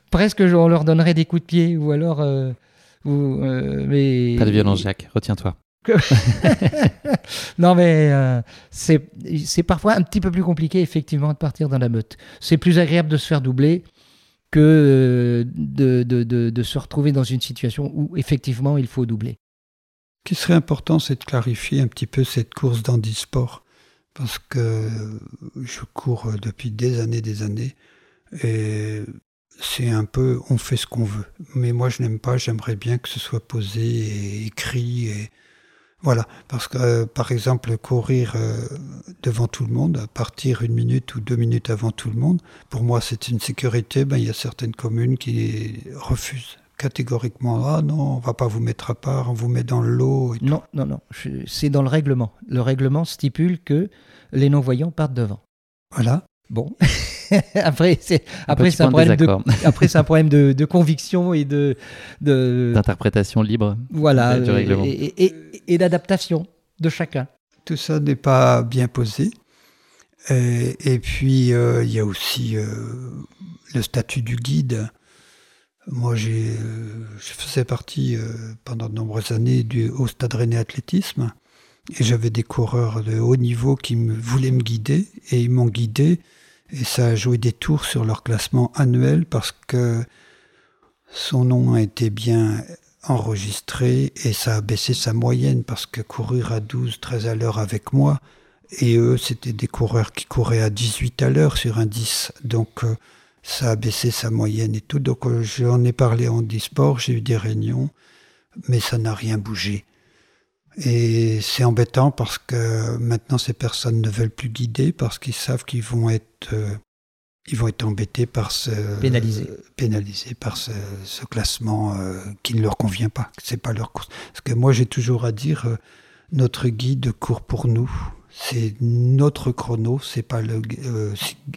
presque, on leur donnerait des coups de pied, ou alors euh, mais... Pas de violence, Jacques, retiens-toi. non, mais euh, c'est parfois un petit peu plus compliqué, effectivement, de partir dans la meute. C'est plus agréable de se faire doubler que euh, de, de, de, de, se retrouver dans une situation où, effectivement, il faut doubler. Ce qui serait important, c'est de clarifier un petit peu cette course d'handisport. Parce que je cours depuis des années, des années. Et c'est un peu on fait ce qu'on veut. Mais moi je n'aime pas, j'aimerais bien que ce soit posé et écrit. Et... Voilà, parce que euh, par exemple courir euh, devant tout le monde, partir une minute ou deux minutes avant tout le monde, pour moi c'est une sécurité. Ben, il y a certaines communes qui refusent catégoriquement ah non on va pas vous mettre à part on vous met dans l'eau non non non c'est dans le règlement le règlement stipule que les non voyants partent devant voilà bon après, c'est après c'est un, problème de, après c'est un problème de, de, conviction et de d'interprétation libre. Voilà, du règlement. et, et, d'adaptation de chacun. Tout ça n'est pas bien posé. Et, puis euh, il y a aussi euh, le statut du guide. Moi, j'ai, euh, je faisais partie pendant de nombreuses années du au Stade Rennais Athlétisme. Et j'avais des coureurs de haut niveau qui me, voulaient me guider et ils m'ont guidé et ça a joué des tours sur leur classement annuel parce que son nom a été bien enregistré et ça a baissé sa moyenne parce que courir à 12, 13 à l'heure avec moi, et eux, c'était des coureurs qui couraient à 18 à l'heure sur un 10. Donc, euh, ça a baissé sa moyenne et tout. Donc, euh, j'en ai parlé en e-sport, j'ai eu des réunions, mais ça n'a rien bougé. Et c'est embêtant parce que maintenant ces personnes ne veulent plus guider parce qu'ils savent qu'ils vont être euh, ils vont être embêtés par ce pénalisés, pénalisés par ce, classement euh, qui ne leur convient pas. C'est pas leur course. Parce que moi j'ai toujours à dire euh, notre guide court pour nous. C'est notre chrono, c'est pas le. Euh,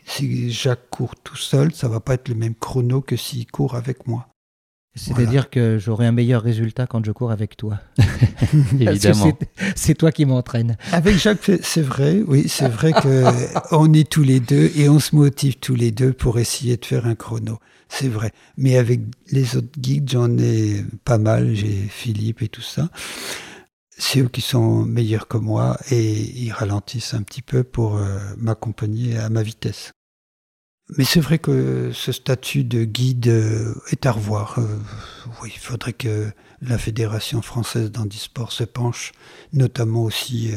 si, Jacques court tout seul, ça va pas être le même chrono que s'il court avec moi. C'est-à-dire que j'aurai un meilleur résultat quand je cours avec toi. Évidemment. C'est toi qui m'entraîne. Avec Jacques, c'est vrai, oui, c'est vrai qu'on est tous les deux et on se motive tous les deux pour essayer de faire un chrono. C'est vrai. Mais avec les autres guides, j'en ai pas mal. J'ai Philippe et tout ça. C'est eux qui sont meilleurs que moi et ils ralentissent un petit peu pour euh, m'accompagner à ma vitesse. Mais c'est vrai que ce statut de guide euh, est à revoir. Euh, oui, il faudrait que la Fédération française d'handisport se penche, notamment aussi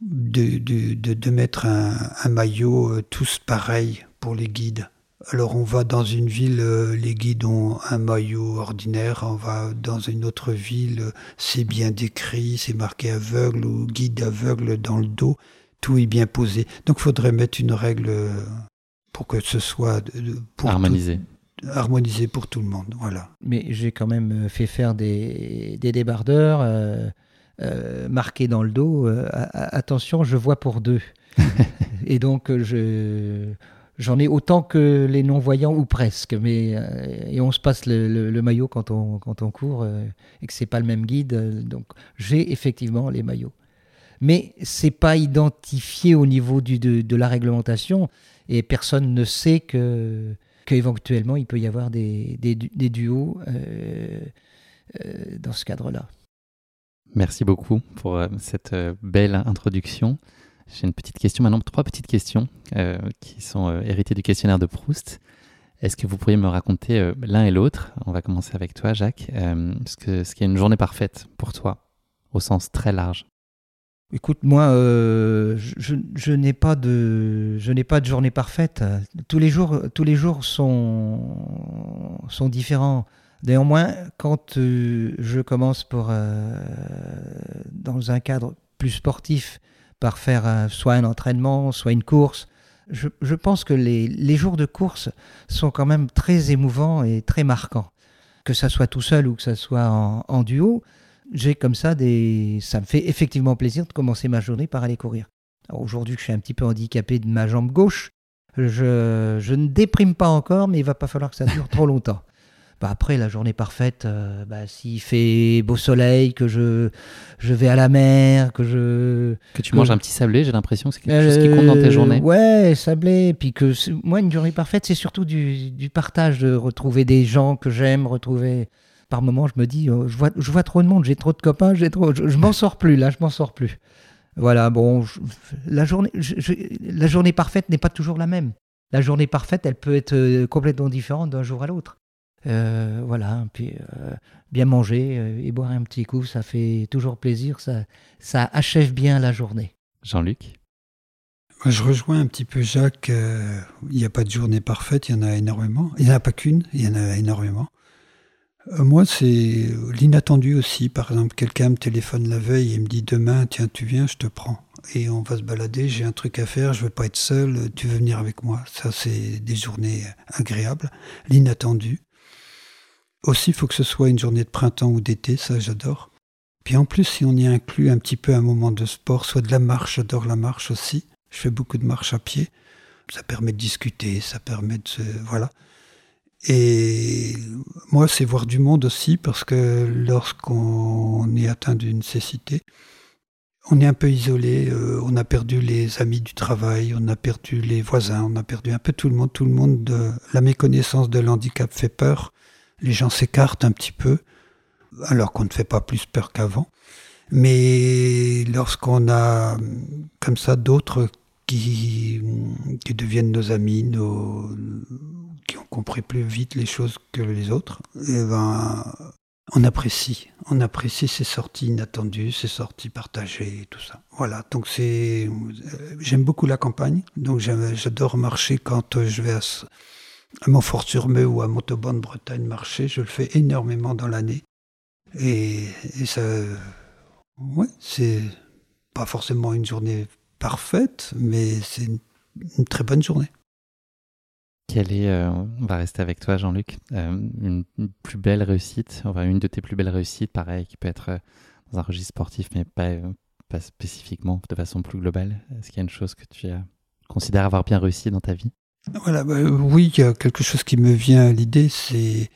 de, de, mettre un, un maillot tous pareil pour les guides. Alors on va dans une ville, les guides ont un maillot ordinaire, on va dans une autre ville, c'est bien décrit, c'est marqué aveugle ou guide aveugle dans le dos, tout est bien posé. Donc il faudrait mettre une règle pour que ce soit pour harmonisé. harmonisé pour tout le monde. Voilà. Mais j'ai quand même euh, fait faire des, des débardeurs euh, euh, marqués dans le dos. attention, je vois pour deux. et donc, je. J'en ai autant que les non-voyants ou presque, mais et on se passe le, maillot quand on, quand on court et que c'est pas le même guide. donc j'ai effectivement les maillots, mais c'est pas identifié au niveau de, de la réglementation et personne ne sait que qu'éventuellement il peut y avoir des, des, duos euh, euh, dans ce cadre-là. Merci beaucoup pour euh, cette belle introduction. J'ai une petite question maintenant, trois petites questions qui sont héritées du questionnaire de Proust. Est-ce que vous pourriez me raconter l'un et l'autre? On va commencer avec toi, Jacques. ce, que, ce qui est une journée parfaite pour toi, au sens très large. Écoute, moi, euh, je, n'ai pas de, je n'ai pas de journée parfaite. Tous les jours, tous les jours sont sont différents. Néanmoins, quand euh, je commence pour euh, dans un cadre plus sportif, par faire soit un entraînement, soit une course, je, pense que les, jours de course sont quand même très émouvants et très marquants. Que ça soit tout seul ou que ça soit en, en duo, j'ai comme ça des. Ça me fait effectivement plaisir de commencer ma journée par aller courir. Aujourd'hui, je suis un petit peu handicapé de ma jambe gauche. Je, je, ne déprime pas encore, mais il va pas falloir que ça dure trop longtemps. Bah après, la journée parfaite, euh, bah, s'il fait beau soleil, que je, je vais à la mer, que je... Que tu manges un petit sablé, j'ai l'impression que c'est quelque chose qui compte dans tes journées. Euh, ouais, sablé. Puis que moi, une journée parfaite, c'est surtout du, du, partage, de retrouver des gens que j'aime, retrouver par moments, je me dis, oh, je, vois, je vois trop de monde, j'ai trop de copains, j'ai trop, je, m'en sors plus, là, je m'en sors plus. Voilà, bon, la, journée, la journée parfaite n'est pas toujours la même. La journée parfaite, elle peut être euh, complètement différente d'un jour à l'autre. Euh, voilà, puis euh, bien manger et boire un petit coup, ça fait toujours plaisir, ça, ça achève bien la journée. Jean-Luc? Je rejoins un petit peu Jacques. il n'y a pas de journée parfaite, il y en a énormément. Il n'y en a pas qu'une, il y en a énormément. Euh, moi, c'est l'inattendu aussi. Par exemple, quelqu'un me téléphone la veille et me dit demain, tiens, tu viens, je te prends. Et on va se balader, j'ai un truc à faire, je veux pas être seul, tu veux venir avec moi. Ça, c'est des journées agréables. L'inattendu. Aussi, il faut que ce soit une journée de printemps ou d'été, ça j'adore. Puis en plus, si on y inclut un petit peu un moment de sport, soit de la marche, j'adore la marche aussi. Je fais beaucoup de marche à pied. Ça permet de discuter, ça permet de. Voilà. Et moi, c'est voir du monde aussi, parce que lorsqu'on est atteint d'une cécité, on est un peu isolé, euh, on a perdu les amis du travail, on a perdu les voisins, on a perdu un peu tout le monde. Tout le monde, de, la méconnaissance de l'handicap fait peur. Les gens s'écartent un petit peu, alors qu'on ne fait pas plus peur qu'avant. Mais lorsqu'on a comme ça d'autres qui, qui deviennent nos amis, nos, qui ont compris plus vite les choses que les autres, et eh ben, on apprécie. On apprécie ces sorties inattendues, ces sorties partagées et tout ça. Voilà, donc c'est. J'aime beaucoup la campagne, donc j'adore marcher quand je vais à, Montfort-sur-Meu ou à Montauban de Bretagne marcher. Je le fais énormément dans l'année. Et, et ça. Ouais, c'est pas forcément une journée parfaite, mais c'est une très bonne journée. Quelle est, euh, on va rester avec toi Jean-Luc, euh, une, plus belle réussite, enfin une de tes plus belles réussites, pareil, qui peut être euh, dans un registre sportif, mais pas pas spécifiquement, de façon plus globale? Est-ce qu'il y a une chose que tu considères avoir bien réussi dans ta vie? Voilà, bah, oui, il y a quelque chose qui me vient à l'idée, c'est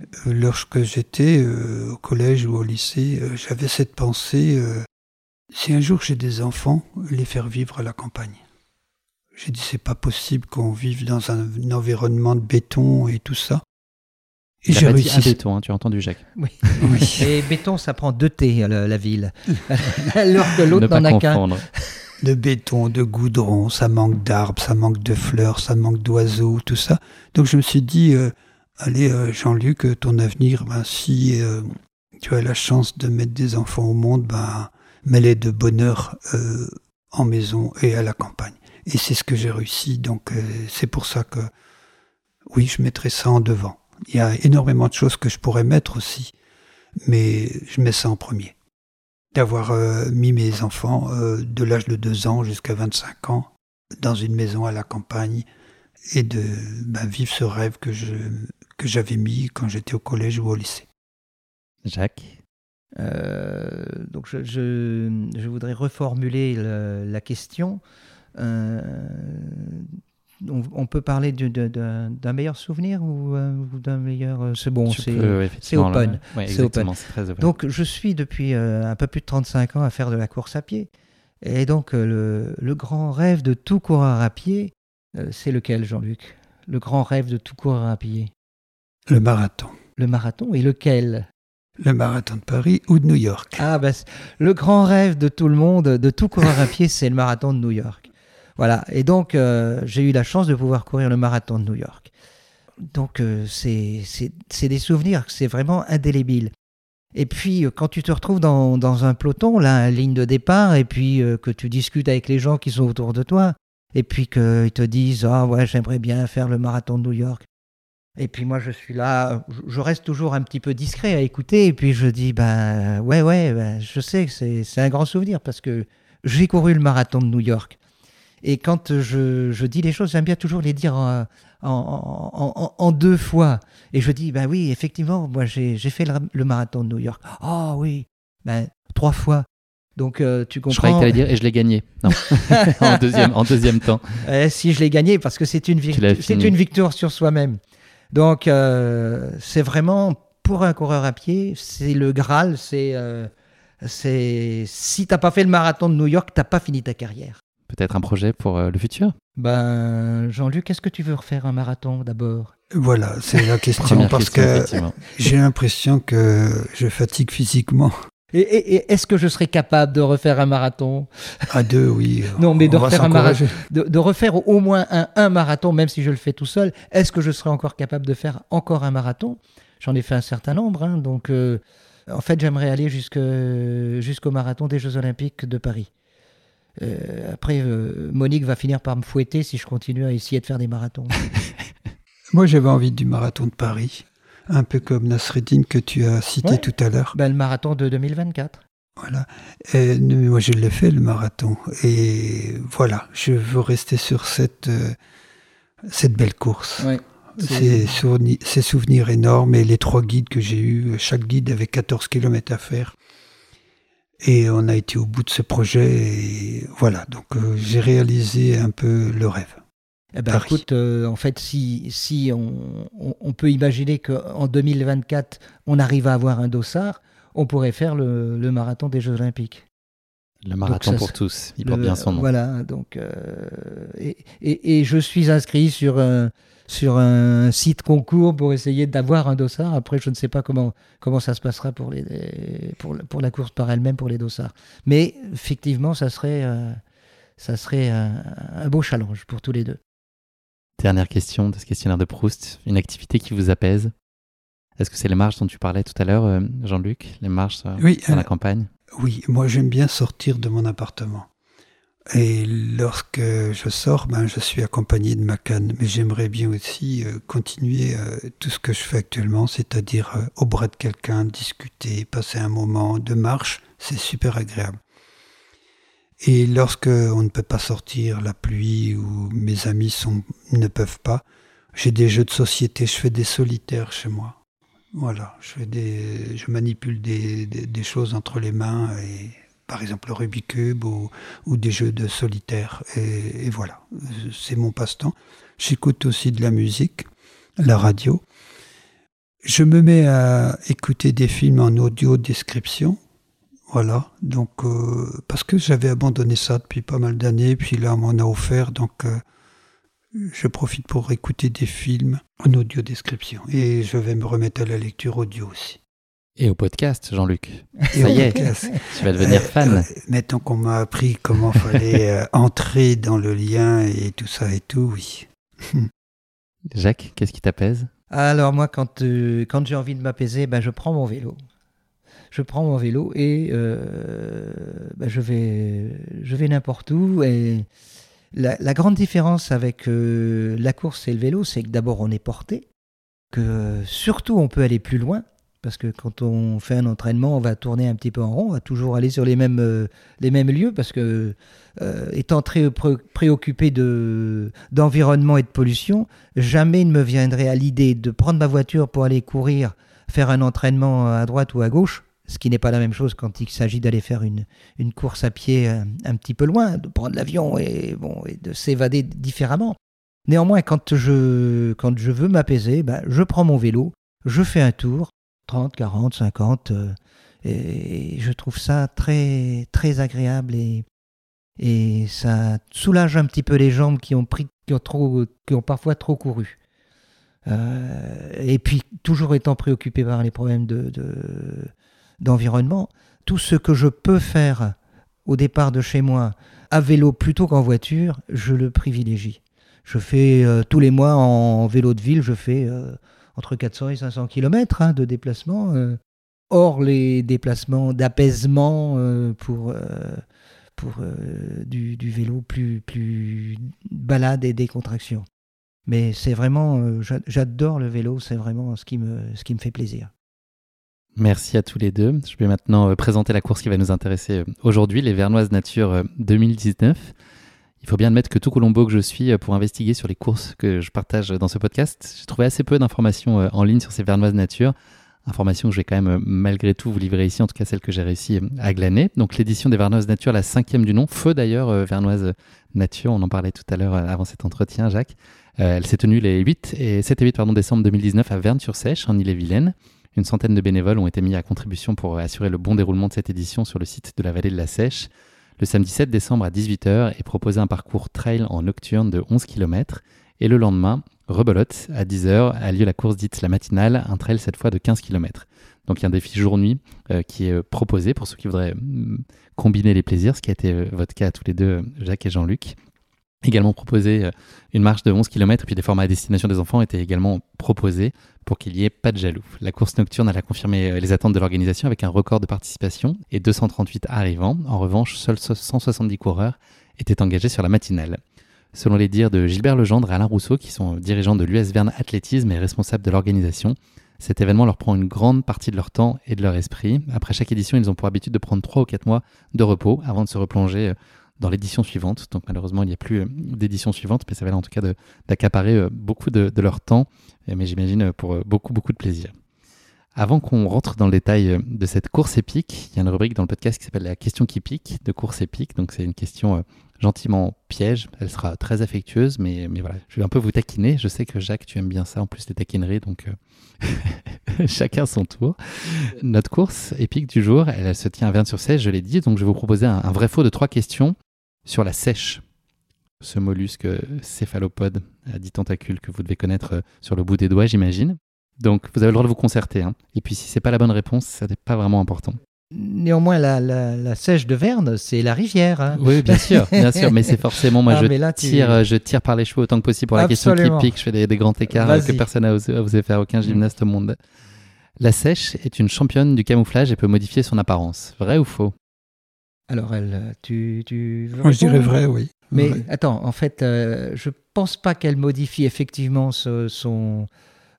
euh, lorsque j'étais euh, au collège ou au lycée, euh, j'avais cette pensée, si un jour j'ai des enfants, les faire vivre à la campagne. J'ai dit, c'est pas possible qu'on vive dans un, environnement de béton et tout ça. Et j'ai réussi. Un béton, hein, tu as entendu Jacques. Oui. Et béton, ça prend deux T, la, la ville. Alors que l'autre n'en a qu'un de béton, de goudron, ça manque d'arbres, ça manque de fleurs, ça manque d'oiseaux, tout ça. Donc je me suis dit, euh, allez euh, Jean-Luc, euh, ton avenir, ben, si tu as la chance de mettre des enfants au monde, ben, mets-les de bonheur en maison et à la campagne. Et c'est ce que j'ai réussi, donc c'est pour ça que oui, je mettrai ça en devant. Il y a énormément de choses que je pourrais mettre aussi, mais je mets ça en premier d'avoir euh, mis mes enfants euh, de l'âge de 2 ans jusqu'à 25 ans dans une maison à la campagne et de ben, vivre ce rêve que j'avais mis quand j'étais au collège ou au lycée. Jacques euh, donc je, voudrais reformuler la question on, peut parler d'un meilleur souvenir ou, euh, d'un meilleur. Euh, c'est bon, c'est open. c'est open. Donc, je suis depuis euh, un peu plus de 35 ans à faire de la course à pied. Et donc, le, grand rêve de tout coureur à pied, c'est lequel, Jean-Luc? Le grand rêve de tout coureur à pied? Le marathon. Le marathon et lequel? Le marathon de Paris ou de New York? Ah, ben, le grand rêve de tout le monde, de tout coureur à pied, c'est le marathon de New York. Voilà. Et donc, euh, j'ai eu la chance de pouvoir courir le marathon de New York. Donc, euh, c'est des souvenirs, c'est vraiment indélébile. Et puis, euh, quand tu te retrouves dans, dans un peloton, là, ligne de départ, et puis que tu discutes avec les gens qui sont autour de toi, et puis qu'ils te disent Ah ouais, j'aimerais bien faire le marathon de New York. Et puis moi, je suis là, je reste toujours un petit peu discret à écouter, et puis je dis Ben ouais, ouais, ben, je sais que c'est un grand souvenir parce que j'ai couru le marathon de New York. Et quand je, dis les choses, j'aime bien toujours les dire en, deux fois. Et je dis, ben oui, effectivement, moi j'ai fait le, marathon de New York. Ah oui, ben trois fois. Donc euh, tu comprends. Je croyais que tu allais dire et je l'ai gagné. Non. en, deuxième, en deuxième temps. Eh, si je l'ai gagné, parce que c'est une, c'est une victoire sur soi-même. Donc euh, c'est vraiment, pour un coureur à pied, c'est le Graal. C'est euh, c'est si t'as pas fait le marathon de New York, t'as pas fini ta carrière peut-être un projet pour euh, le futur? Ben, Jean-Luc, est-ce que tu veux refaire un marathon d'abord? Voilà, c'est la question parce que j'ai l'impression que je fatigue physiquement. Et, est-ce que je serais capable de refaire un marathon? À deux, oui. non, mais de refaire, un marathon, de, refaire au moins un, un, marathon, même si je le fais tout seul, est-ce que je serais encore capable de faire encore un marathon? J'en ai fait un certain nombre, hein, donc euh, en fait j'aimerais aller jusqu'au marathon des Jeux Olympiques de Paris. Euh, après, euh, Monique va finir par me fouetter si je continue à essayer de faire des marathons. Moi, j'avais envie du marathon de Paris, un peu comme Nasreddin que tu as cité tout à l'heure. Ben, le marathon de 2024. Voilà. Et, moi, je l'ai fait, le marathon. Et voilà, je veux rester sur cette, euh, cette belle course. Ouais, ces, souvenirs énormes et les trois guides que j'ai eus, chaque guide avait 14 km à faire. Et on a été au bout de ce projet et voilà, donc euh, j'ai réalisé un peu le rêve. Eh ben, écoute, euh, en fait, si, si on, on, peut imaginer qu'en 2024, on arrive à avoir un dossard, on pourrait faire le, le marathon des Jeux Olympiques. Le marathon pour tous, il porte bien son nom. Voilà, donc, euh, et, et, et, je suis inscrit sur un, sur un site concours pour essayer d'avoir un dossard. Après, je ne sais pas comment, comment ça se passera pour, les, pour, pour la course par elle-même pour les dossards. Mais effectivement, ça serait, euh, ça serait un, beau challenge pour tous les deux. Dernière question de ce questionnaire de Proust. Une activité qui vous apaise Est-ce que c'est les marches dont tu parlais tout à l'heure, euh, Jean-Luc? Les marches euh, oui, dans la campagne? Oui, moi j'aime bien sortir de mon appartement. Et lorsque je sors, ben, je suis accompagné de ma canne. Mais j'aimerais bien aussi euh, continuer euh, tout ce que je fais actuellement, c'est-à-dire euh, au bras de quelqu'un, discuter, passer un moment de marche. C'est super agréable. Et lorsque on ne peut pas sortir, la pluie ou mes amis ne peuvent pas, j'ai des jeux de société, je fais des solitaires chez moi. Voilà, je, fais des, je manipule des, des, des choses entre les mains et par exemple le Rubik's Cube ou, des jeux de solitaire. Et, voilà, c'est mon passe-temps. J'écoute aussi de la musique, la radio. Je me mets à écouter des films en audio description. Voilà, donc euh, parce que j'avais abandonné ça depuis pas mal d'années, puis là on m'en a offert, donc euh, je profite pour écouter des films en audio description et je vais me remettre à la lecture audio aussi. Et au podcast, Jean-Luc. Ça y est, tu vas devenir euh, fan. mettons qu'on m'a appris comment fallait entrer dans le lien et tout ça et tout, oui. Jacques, qu'est-ce qui t'apaise? Alors moi, quand, quand j'ai envie de m'apaiser, ben, je prends mon vélo je prends mon vélo et euh, bah, je vais, je vais n'importe où. Et la, grande différence avec euh, la course et le vélo, c'est que d'abord on est porté, que surtout on peut aller plus loin. Parce que quand on fait un entraînement, on va tourner un petit peu en rond, on va toujours aller sur les mêmes, euh, les mêmes lieux, parce que étant très préoccupé de, d'environnement et de pollution, jamais il ne me viendrait à l'idée de prendre ma voiture pour aller courir, faire un entraînement à droite ou à gauche, ce qui n'est pas la même chose quand il s'agit d'aller faire une, une, course à pied euh, un, petit peu loin, de prendre l'avion et, bon, et de s'évader différemment. Néanmoins, quand je, quand je veux m'apaiser, ben, je prends mon vélo, je fais un tour, 30, 40, 50, et je trouve ça très, très agréable et, ça soulage un petit peu les jambes qui ont, pris, qui ont, trop, qui ont parfois trop couru. Euh, et puis, toujours étant préoccupé par les problèmes de, d'environnement, tout ce que je peux faire au départ de chez moi à vélo plutôt qu'en voiture, je le privilégie. Je fais euh, tous les mois en, vélo de ville, je fais euh, entre 400 et 500 km hein, de déplacement, euh, hors les déplacements d'apaisement pour, pour du, du, vélo plus, plus balade et décontraction. Mais c'est vraiment, j'adore le vélo, c'est vraiment ce qui, me, ce qui me fait plaisir. Merci à tous les deux. Je vais maintenant euh, présenter la course qui va nous intéresser euh, aujourd'hui, les Vernoises Nature 2019. Euh, Il faut bien admettre que tout Colombo que je suis pour investiguer sur les courses que je partage dans ce podcast, j'ai trouvé assez peu d'informations en ligne sur ces Vernoises Nature. Informations que je vais quand même malgré tout vous livrer ici, en tout cas celle que j'ai réussi à glaner. Donc l'édition des Vernoises Nature, la cinquième du nom, feu d'ailleurs Vernoise Nature, on en parlait tout à l'heure avant cet entretien Jacques. elle s'est tenue les 8 et 7 et 8 pardon, décembre 2019 à Verne-sur-Sèche en Ille-et-Vilaine. Une centaine de bénévoles ont été mis à contribution pour assurer le bon déroulement de cette édition sur le site de la vallée de la Sèche. Le samedi 7 décembre à 18h est proposé un parcours trail en nocturne de 11 km. Et le lendemain, rebelote, à 10h, a lieu la course dite la matinale, un trail cette fois de 15 km. Donc il y a un défi jour-nuit euh, qui est euh, proposé pour ceux qui voudraient mm, combiner les plaisirs, ce qui a été euh, votre cas à tous les deux, Jacques et Jean-Luc également proposé euh, une marche de 11 km et puis des formats à destination des enfants étaient également proposés pour qu'il n'y ait pas de jaloux. La course nocturne a confirmé euh, les attentes de l'organisation avec un record de participation et 238 arrivants. En revanche, seuls 170 coureurs étaient engagés sur la matinale. Selon les dires de Gilbert Legendre et Alain Rousseau, qui sont dirigeants de l'US Verne Athlétisme et responsables de l'organisation, cet événement leur prend une grande partie de leur temps et de leur esprit. Après chaque édition, ils ont pour habitude de prendre 3 ou 4 mois de repos avant de se replonger euh, dans l'édition suivante. Donc malheureusement, il n'y a plus euh, d'édition suivante, mais ça va en tout cas d'accaparer euh, beaucoup de, leur temps, mais j'imagine euh, pour beaucoup, beaucoup de plaisir. Avant qu'on rentre dans le détail de cette course épique, il y a une rubrique dans le podcast qui s'appelle la question qui pique de course épique. Donc c'est une question gentiment piège. Elle sera très affectueuse, mais, mais voilà, je vais un peu vous taquiner. Je sais que Jacques, tu aimes bien ça, en plus les taquineries, donc chacun son tour. Notre course épique du jour, elle, se tient à Verne-sur-Sèche, je l'ai dit, donc je vais vous proposer un, un vrai faux de trois questions sur la sèche. Ce mollusque céphalopode à dix tentacules que vous devez connaître euh, sur le bout des doigts, j'imagine. Donc vous avez le droit de vous concerter. Hein. Et puis si c'est pas la bonne réponse, ça n'est pas vraiment important. Néanmoins, la, sèche de Verne, c'est la rivière. Hein. Oui, bien sûr, bien sûr, mais c'est forcément moi, ah, je, tire, je tire par les cheveux autant que possible pour la question qui pique. Je fais des, grands écarts que personne n'a osé, faire, aucun gymnaste au monde. La sèche est une championne du camouflage et peut modifier son apparence. Vrai ou faux? Alors, elle, tu, tu Moi, je dirais vrai, oui. Mais attends, en fait, euh, je pense pas qu'elle modifie effectivement son,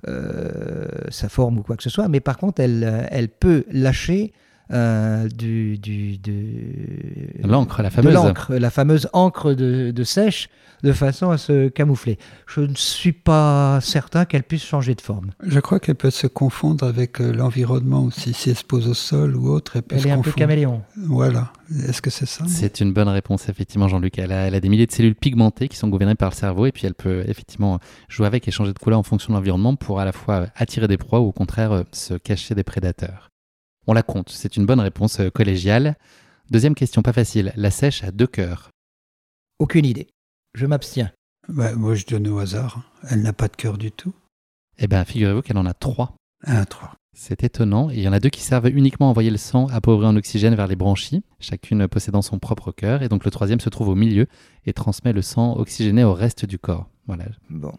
euh, sa forme ou quoi que ce soit, mais par contre, elle, elle peut lâcher euh, du, du, de L'encre, la de fameuse. l'encre, la fameuse encre de, de sèche, de façon à se camoufler. Je ne suis pas certain qu'elle puisse changer de forme. Je crois qu'elle peut se confondre avec euh, l'environnement aussi. Si elle se pose au sol ou autre, elle peut Elle se est un peu caméléon. Voilà. Est-ce que c'est ça? C'est une bonne réponse, effectivement, Jean-Luc. Elle a, elle a des milliers de cellules pigmentées qui sont gouvernées par le cerveau et puis elle peut effectivement jouer avec et changer de couleur en fonction de l'environnement pour à la fois attirer des proies ou au contraire euh, se cacher des prédateurs. On la compte, c'est une bonne réponse euh, collégiale. Deuxième question, pas facile. La sèche a deux cœurs. Aucune idée. Je m'abstiens. Bah, Moi, je donne au hasard. Elle n'a pas de cœur du tout. Eh bien, figurez-vous qu'elle en a trois. Un, trois. C'est étonnant. Et il y en a deux qui servent uniquement à envoyer le sang appauvri en oxygène vers les branchies, chacune possédant son propre cœur. Et donc le troisième se trouve au milieu et transmet le sang oxygéné au reste du corps. Voilà, Bon.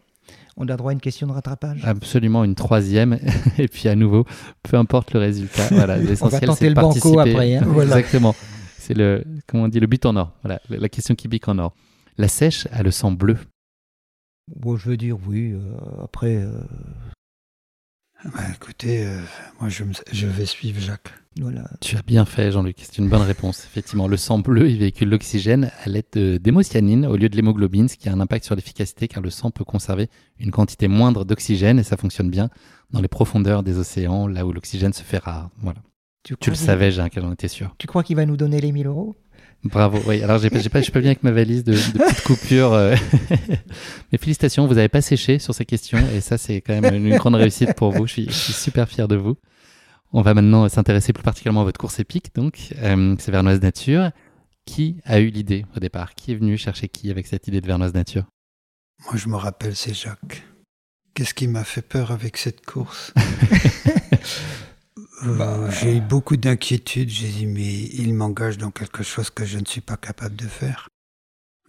On a droit à une question de rattrapage absolument une troisième. et puis à nouveau, peu importe le résultat. Voilà, l'essentiel c'est de le banco participer. après, hein. Voilà. Exactement. C'est le, comment on dit, le but en or. Voilà, la question qui pique en or. La sèche a le sang bleu. Bon, je veux dire oui. euh, après, euh, Bah, écoutez, euh, moi, je, me- je vais suivre Jacques. Voilà. Tu as bien fait, Jean-Luc. C'est une bonne réponse. Effectivement, le sang bleu, il véhicule l'oxygène à l'aide de- d'hémocyanine au lieu de l'hémoglobine, ce qui a un impact sur l'efficacité car le sang peut conserver une quantité moindre d'oxygène et ça fonctionne bien dans les profondeurs des océans, là où l'oxygène se fait rare. Voilà. Tu le savais, Jacques, j'en étais sûr. Tu crois qu'il va nous donner les 1000 euros? Bravo. Oui, alors j'ai pas, pas, je pas bien avec ma valise de, de petites coupures. euh. Mais félicitations, vous n'avez pas séché sur ces questions et ça, c'est quand même une grande réussite pour vous. Je suis, je suis super fier de vous. On va maintenant s'intéresser plus particulièrement à votre course épique, donc euh, c'est Vernoise Nature. Qui a eu l'idée au départ? Qui est venu chercher qui avec cette idée de Vernoise Nature? Moi, je me rappelle, c'est Jacques. Qu'est-ce qui m'a fait peur avec cette course? Euh, Bah, J'ai eu beaucoup d'inquiétudes. J'ai dit, mais il m'engage dans quelque chose que je ne suis pas capable de faire.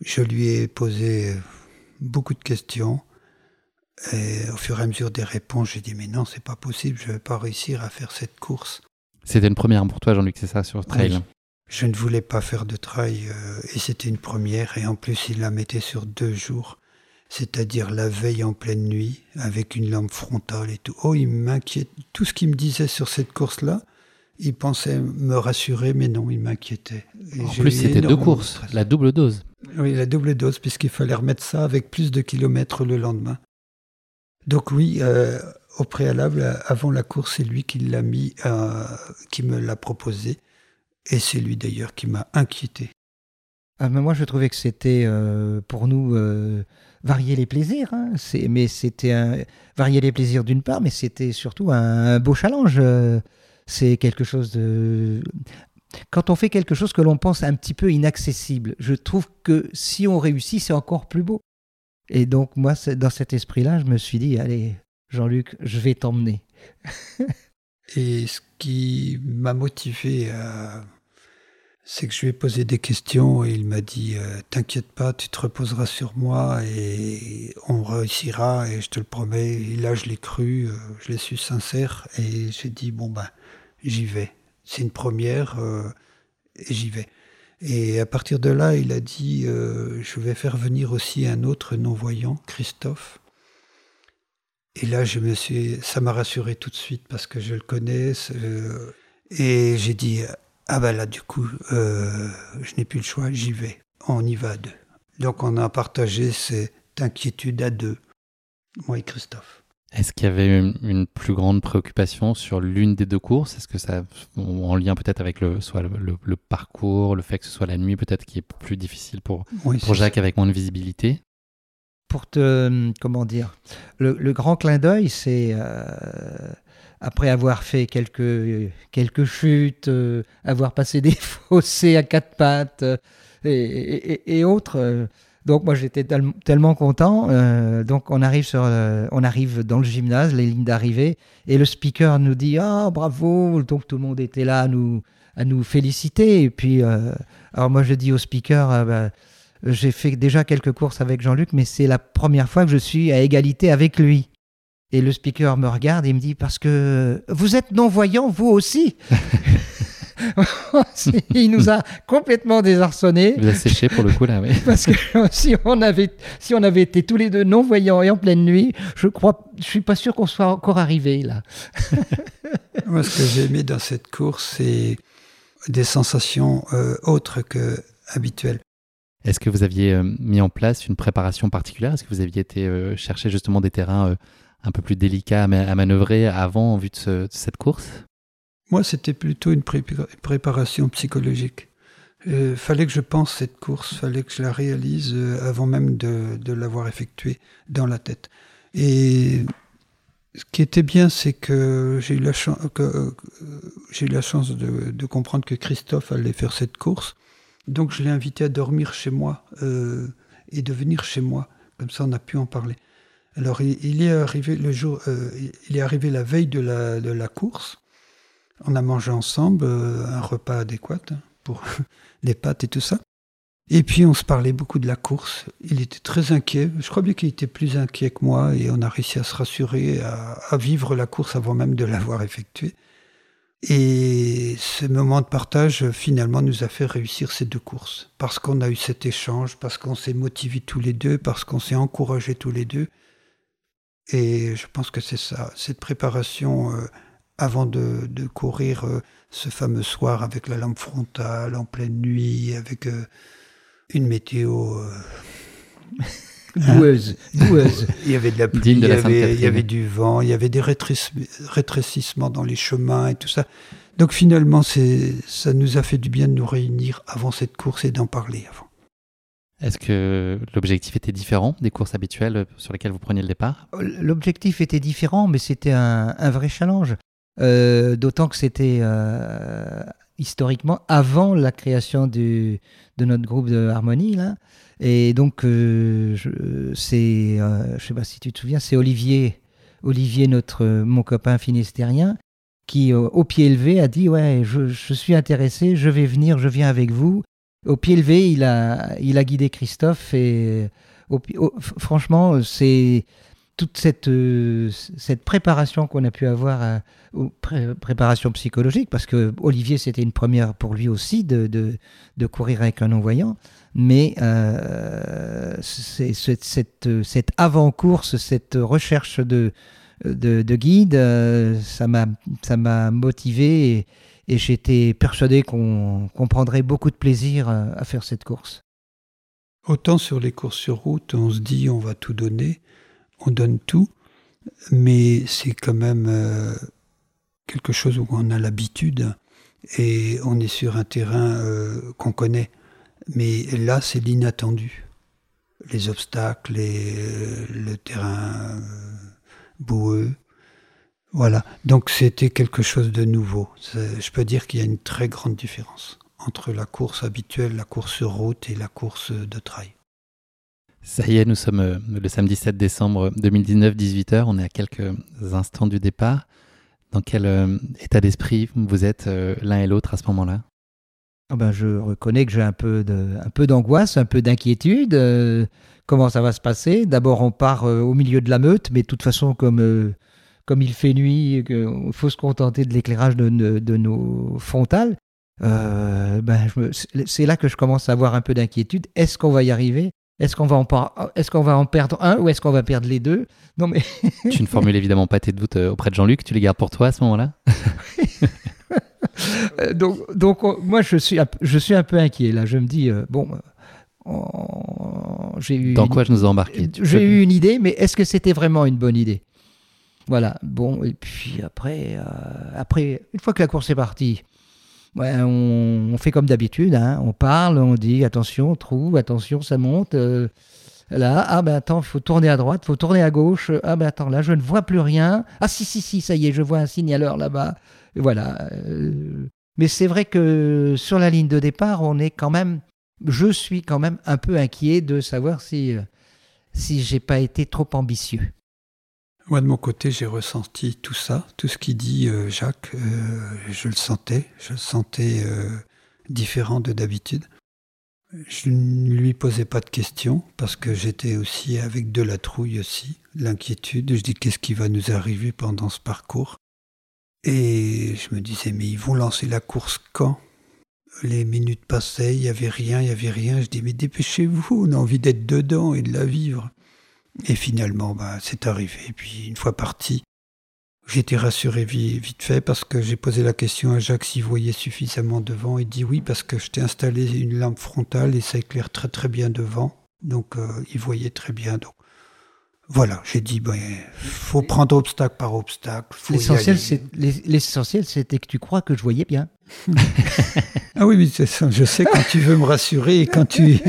Je lui ai posé beaucoup de questions. Et au fur et à mesure des réponses, j'ai dit, mais non, c'est pas possible, je vais pas réussir à faire cette course. C'était une première pour toi, Jean-Luc, c'est ça, sur trail? Oui. Je ne voulais pas faire de trail euh, et c'était une première. Et en plus, il la mettait sur deux jours, c'est-à-dire la veille en pleine nuit, avec une lampe frontale et tout. Oh, il m'inquiète. Tout ce qu'il me disait sur cette course-là, il pensait me rassurer, mais non, il m'inquiétait. En plus, c'était deux courses, stress. la double dose. Oui, la double dose, puisqu'il fallait remettre ça avec plus de kilomètres le lendemain. Donc oui, euh, au préalable, avant la course, c'est lui qui l'a mis, euh, qui me l'a proposé, et c'est lui d'ailleurs qui m'a inquiété. Ah, mais moi, je trouvais que c'était euh, pour nous varier les plaisirs. hein. Mais c'était varier les plaisirs d'une part, mais c'était surtout un, beau challenge. C'est quelque chose de. Quand on fait quelque chose que l'on pense un petit peu inaccessible, je trouve que si on réussit, c'est encore plus beau. Et donc, moi, dans cet esprit-là, je me suis dit, allez, Jean-Luc, je vais t'emmener. Et ce qui m'a motivé, à- c'est que je lui ai posé des questions et il m'a dit euh, T'inquiète pas, tu te reposeras sur moi et on réussira, et je te le promets. Et là, je l'ai cru, euh, je l'ai su sincère, et j'ai dit Bon, ben, j'y vais. C'est une première, euh, et j'y vais. Et à partir de là, il a dit euh, Je vais faire venir aussi un autre non-voyant, Christophe. Et là, je me suis, ça m'a rassuré tout de suite parce que je le connais. euh, et j'ai dit, ah ben là, du coup, euh, je n'ai plus le choix, j'y vais. On y va à deux. Donc on a partagé cette inquiétude à deux, moi et Christophe. Est-ce qu'il y avait une, une plus grande préoccupation sur l'une des deux courses? Est-ce que ça, en lien peut-être avec le, soit le, le- le parcours, le fait que ce soit la nuit peut-être qui est plus difficile pour, Oui, pour Jacques avec moins de visibilité? Pour te comment dire? Le, le grand clin d'œil c'est euh, après avoir fait quelques quelques chutes euh, avoir passé des fossés à quatre pattes euh, et, et- et autres euh, donc moi j'étais tel- tellement content. Euh, donc on arrive sur euh, on arrive dans le gymnase les lignes d'arrivée et le speaker nous dit ah bravo! Donc tout le monde était là à nous à nous féliciter. Et puis euh, alors moi je dis au speaker ah, bah, j'ai fait déjà quelques courses avec Jean-Luc, mais c'est la première fois que je suis à égalité avec lui. Et le speaker me regarde et me dit Parce que vous êtes non-voyant, vous aussi Il nous a complètement désarçonnés. Il a séché pour le coup là, oui. Parce que si on, avait, si on avait été tous les deux non-voyants et en pleine nuit, je crois, je suis pas sûr qu'on soit encore arrivé là. Moi, ce que j'ai aimé dans cette course, c'est des sensations euh, autres que habituelles. Est-ce que vous aviez euh, mis en place une préparation particulière? Est-ce que vous aviez été euh, chercher justement des terrains un peu plus délicats à, manœuvrer avant en vue de, cette course? Moi, c'était plutôt une préparation psychologique. Il fallait que je pense cette course, fallait que je la réalise avant même de, l'avoir effectuée dans la tête. Et ce qui était bien, c'est que j'ai eu la, euh, eu la chance de, comprendre que Christophe allait faire cette course. Donc je l'ai invité à dormir chez moi euh, et de venir chez moi. Comme ça, on a pu en parler. Alors il, est arrivé le jour, euh, il est arrivé la veille de la course. On a mangé ensemble un repas adéquat pour les pâtes et tout ça. Et puis on se parlait beaucoup de la course. Il était très inquiet. Je crois bien qu'il était plus inquiet que moi et on a réussi à se rassurer, à, vivre la course avant même de l'avoir effectuée. Et ce moment de partage, finalement, nous a fait réussir ces deux courses. Parce qu'on a eu cet échange, parce qu'on s'est motivés tous les deux, parce qu'on s'est encouragés tous les deux. Et je pense que c'est ça, cette préparation euh, avant de, courir euh, ce fameux soir avec la lampe frontale, en pleine nuit, avec... Euh, une météo. Euh, doueuse, il y avait de la pluie, il, y avait, il, y avait, du vent, il y avait des rétrécissements dans les chemins et tout ça. Donc finalement, ça nous a fait du bien de nous réunir avant cette course et d'en parler avant. Est-ce que l'objectif était différent des courses habituelles sur lesquelles vous preniez le départ? L'objectif était différent, mais c'était un, vrai challenge. Euh, d'autant que c'était euh, historiquement avant la création de notre groupe de harmonie là. Et donc euh, c'est, je sais pas si tu te souviens, c'est Olivier, Olivier notre mon copain finistérien, qui au pied levé a dit ouais je, je, suis intéressé, je vais venir, je viens avec vous. Au pied levé, il a il a guidé Christophe et franchement c'est toute cette, euh, cette préparation qu'on a pu avoir, préparation psychologique, parce que Olivier, c'était une première pour lui aussi de, courir avec un non-voyant, mais euh, cette, avant-course, cette recherche de, de, guide, euh, ça, m'a, motivé et, j'étais persuadé qu'on, prendrait beaucoup de plaisir à faire cette course. Autant sur les courses sur route, on se dit on va tout donner, on donne tout, mais c'est quand même euh, quelque chose où on a l'habitude et on est sur un terrain euh, qu'on connaît. Mais là, c'est l'inattendu. Les obstacles, euh, le terrain boueux. Voilà. Donc c'était quelque chose de nouveau. Je peux dire qu'il y a une très grande différence entre la course habituelle, la course route et la course de trail. Ça y est, nous sommes euh, le samedi 7 décembre 2019, 18h. On est à quelques instants du départ. Dans quel euh, état d'esprit vous êtes euh, l'un et l'autre à ce moment-là? Ah ben, Je reconnais que j'ai un peu d'angoisse, un peu d'inquiétude. comment ça va se passer? D'abord, on part au milieu de la meute, mais de toute façon, comme, comme il fait nuit, il faut se contenter de l'éclairage de, de, nos frontales. ben, c'est là que je commence à avoir un peu d'inquiétude. Est-ce qu'on va y arriver? Est-ce qu'on va, en est qu'on va en perdre un ou est-ce qu'on va perdre les deux? Non mais tu ne formules évidemment pas tes doutes euh, auprès de Jean-Luc, tu les gardes pour toi à ce moment-là? Euh, Donc, donc moi je suis, je suis un peu inquiet là. Je me dis, euh, bon, j'ai eu... Dans quoi je nous ai embarqué J'ai eu une idée, mais est-ce que c'était vraiment une bonne idée? Voilà, bon, et puis après, après, une fois que la course est partie, on, fait comme d'habitude, hein. on parle, on dit attention, trou, attention, ça monte. Euh, là, ah ben attends, faut tourner à droite, faut tourner à gauche. Ah ben attends, là, je ne vois plus rien. Ah si, si, si, ça y est, je vois un signaleur là-bas. Voilà. Euh, mais c'est vrai que sur la ligne de départ, on est quand même, je suis quand même un peu inquiet de savoir si, euh, si j'ai pas été trop ambitieux. Moi, de mon côté, j'ai ressenti tout ça, tout ce qu'il dit euh, Jacques, euh, je le sentais, je le sentais euh, différent de d'habitude. Je ne lui posais pas de questions parce que j'étais aussi avec de la trouille aussi, l'inquiétude. Je dis qu'est-ce qui va nous arriver pendant ce parcours? Et je me disais mais ils vont lancer la course quand? Les minutes passaient, il n'y avait rien, il n'y avait rien. Je dis mais dépêchez-vous, on a envie d'être dedans et de la vivre. Et finalement, bah, c'est arrivé. Et puis, une fois parti, J'étais rassuré vite fait parce que j'ai posé la question à Jacques s'il voyait suffisamment devant. Il dit oui parce que je t'ai installé une lampe frontale et ça éclaire très très bien devant. Donc euh, il voyait très bien. Voilà, j'ai dit ben faut prendre obstacle par obstacle. L'essentiel c'était que tu crois que je voyais bien. ah oui, c'est ça. Je sais quand tu veux me rassurer et quand tu.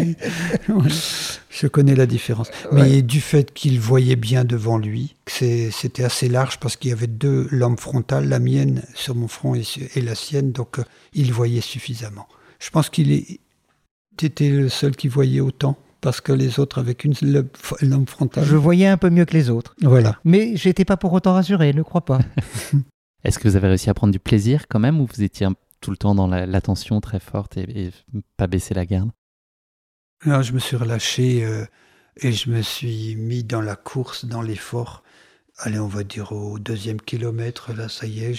je connais la différence. Mais du fait qu'il voyait bien devant lui, c'était assez large parce qu'il y avait deux lampes frontales, la mienne sur mon front et, la sienne, donc euh, il voyait suffisamment. Je pense qu'il était le seul qui voyait autant parce que les autres avec une lampe frontale. Je voyais un peu mieux que les autres. Voilà. Mais j'étais pas pour autant rassuré, ne crois pas. Est-ce que vous avez réussi à prendre du plaisir quand même ou vous étiez tout le temps dans l'attention très forte et, pas baisser la garde? Alors, je me suis relâché euh, et je me suis mis dans la course, dans l'effort. Allez, on va dire au deuxième kilomètre, là, ça y est,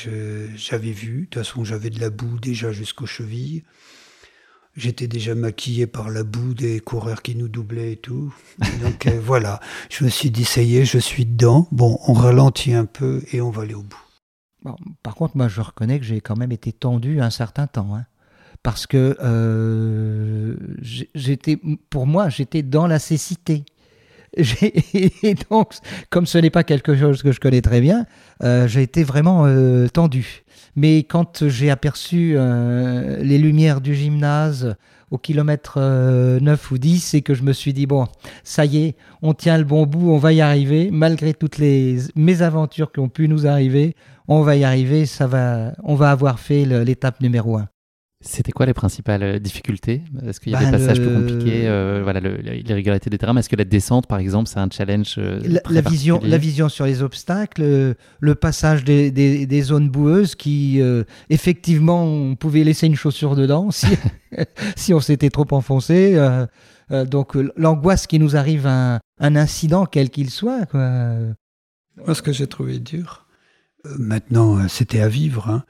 j'avais vu. De toute façon, j'avais de la boue déjà jusqu'aux chevilles. J'étais déjà maquillé par la boue des coureurs qui nous doublaient et tout. Donc euh, voilà, je me suis dit, ça y est, je suis dedans. Bon, on ralentit un peu et on va aller au bout par contre, moi, je reconnais que j'ai quand même été tendu un certain temps. Hein. parce que euh, j'étais, pour moi, j'étais dans la cécité. Et donc, comme ce n'est pas quelque chose que je connais très bien, euh, j'ai été vraiment euh, tendu. Mais quand j'ai aperçu les lumières du gymnase au kilomètre 9 ou 10 et que je me suis dit, bon, ça y est, on tient le bon bout, on va y arriver, malgré toutes les mésaventures qui ont pu nous arriver, on va y arriver, ça va, on va avoir fait l'étape numéro un. C'était quoi les principales euh, difficultés? Est-ce qu'il y a des bah, passages plus compliqués euh, Voilà, l'irrégularité des terrains. Est-ce que la descente, par exemple, c'est un challenge euh, la, vision, la vision sur les obstacles, le passage des, zones boueuses qui, effectivement, on pouvait laisser une chaussure dedans si, si on s'était trop enfoncé. donc l'angoisse qui nous arrive un, un incident, quel qu'il soit. Quoi. Moi, ce que j'ai trouvé dur, Maintenant, c'était à vivre, hein.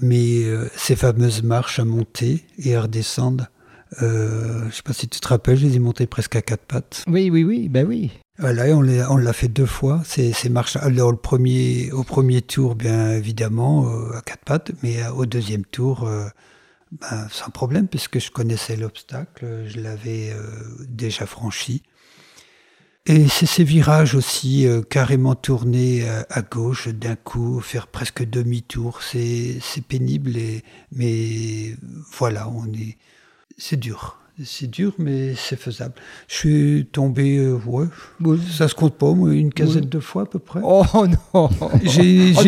Mais euh, ces fameuses marches à monter et à redescendre, euh, je ne sais pas si tu te rappelles, je les ai montées presque à quatre pattes. Oui, oui, oui, ben oui. Voilà, on l'a fait deux fois, ces, ces marches. Alors, le premier, au premier tour, bien évidemment, à quatre pattes, mais au deuxième tour, ben, sans problème, puisque je connaissais l'obstacle, je l'avais déjà franchi. Et c'est ces virages aussi euh, carrément tournés euh, à gauche d'un coup, faire presque demi-tour, c'est pénible, et, mais voilà, on est, c'est dur. C'est dur, mais c'est faisable. Je suis tombé, euh, ouais, ça se compte pas, une quinzaine de fois à peu près. Oh non oh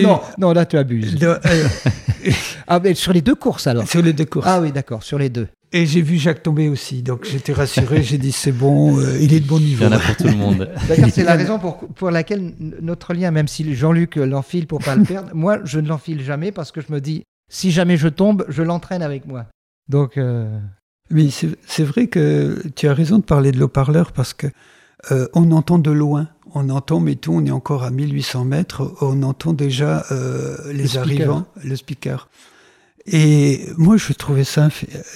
non, non, là tu abuses. ah, mais sur les deux courses alors Sur les deux courses. Ah oui, d'accord, sur les deux. Et j'ai vu Jacques tomber aussi, donc j'étais rassuré, j'ai dit c'est bon, euh, il est de bon niveau. Il y en a pour tout le monde. D'ailleurs, c'est la raison pour, pour laquelle notre lien, même si Jean-Luc l'enfile pour pas le perdre, moi je ne l'enfile jamais parce que je me dis, si jamais je tombe, je l'entraîne avec moi. Donc. Euh... Mais c'est vrai que tu as raison de parler de l'eau-parleur parce que euh, on entend de loin. On entend, mettons, on est encore à 1800 mètres, on entend déjà euh, les arrivants, le speaker. Et moi, je trouvais ça,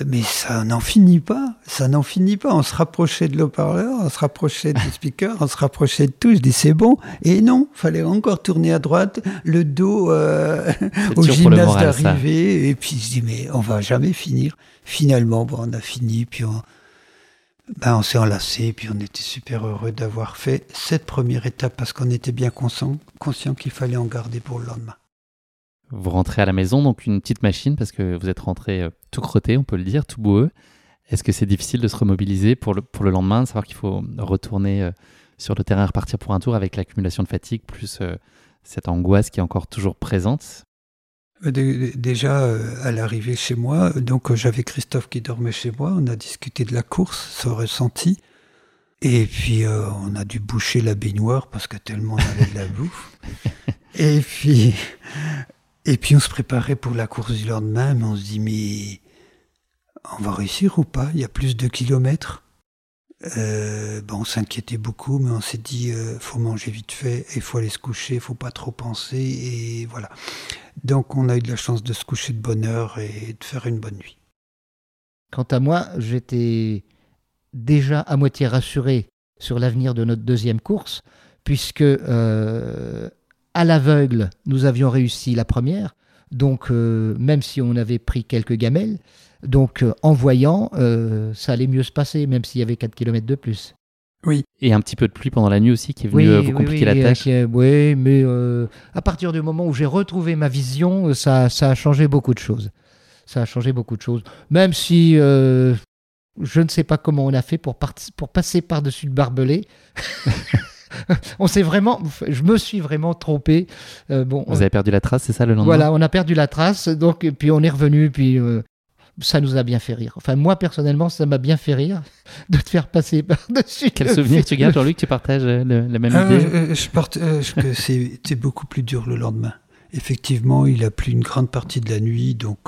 mais ça n'en finit pas, ça n'en finit pas. On se rapprochait de l'eau-parleur, on se rapprochait du speaker, on se rapprochait de tout. Je dis c'est bon. Et non, fallait encore tourner à droite, le dos euh, au gymnase d'arrivée. Et puis je dis mais on va jamais finir. Finalement, bon, on a fini, puis on, ben, on s'est enlacé, puis on était super heureux d'avoir fait cette première étape parce qu'on était bien conscient, conscient qu'il fallait en garder pour le lendemain. Vous rentrez à la maison, donc une petite machine, parce que vous êtes rentré euh, tout crotté, on peut le dire, tout boueux. Est-ce que c'est difficile de se remobiliser pour le, pour le lendemain, de savoir qu'il faut retourner euh, sur le terrain, repartir pour un tour avec l'accumulation de fatigue, plus euh, cette angoisse qui est encore toujours présente? Déjà, à l'arrivée chez moi, donc j'avais Christophe qui dormait chez moi, on a discuté de la course, son ressenti. Et puis, on a dû boucher la baignoire parce que tellement on avait de la bouffe. Et puis, et puis on se préparait pour la course du lendemain, mais on se dit mais on va réussir ou pas? Il y a plus de kilomètres? Euh, on s'inquiétait beaucoup, mais on s'est dit euh, faut manger vite fait, il faut aller se coucher, faut pas trop penser, et voilà. Donc on a eu de la chance de se coucher de bonne heure et de faire une bonne nuit. Quant à moi, j'étais déjà à moitié rassuré sur l'avenir de notre deuxième course, puisque euh, à l'aveugle, nous avions réussi la première. Donc, euh, même si on avait pris quelques gamelles, donc euh, en voyant, euh, ça allait mieux se passer, même s'il y avait 4 km de plus. Oui. Et un petit peu de pluie pendant la nuit aussi qui est venu euh, vous compliquer la oui, tâche. oui, mais euh, à partir du moment où j'ai retrouvé ma vision, ça, ça a changé beaucoup de choses. Ça a changé beaucoup de choses. Même si euh, je ne sais pas comment on a fait pour, part- pour passer par-dessus le barbelé. on s'est vraiment, je me suis vraiment trompé. Euh, bon, Vous avez perdu la trace, c'est ça le lendemain voilà, on a perdu la trace, donc et puis on est revenu, puis euh, ça nous a bien fait rire. Enfin, moi personnellement, ça m'a bien fait rire de te faire passer par-dessus. Quel le souvenir tu gardes, Jean-Luc Tu partages euh, le- la même idée euh, je partage que c'est c'est beaucoup plus dur le lendemain. Effectivement, il a plu une grande partie de la nuit, donc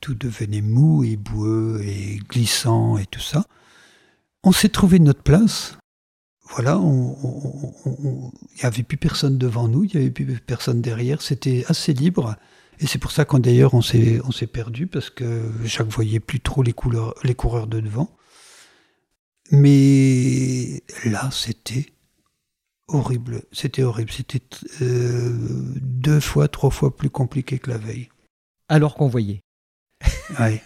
tout devenait mou et boueux et glissant et tout ça. On s'est trouvé notre place. Voilà, il n'y avait plus personne devant nous, il n'y avait plus personne derrière. C'était assez libre. Et c'est pour ça qu'on d'ailleurs on s'est perdu parce que Jacques voyait plus trop les couleurs les coureurs de devant. Mais là, c'était horrible. C'était horrible. C'était euh, deux fois, trois fois plus compliqué que la veille. Alors qu'on voyait. Ouais.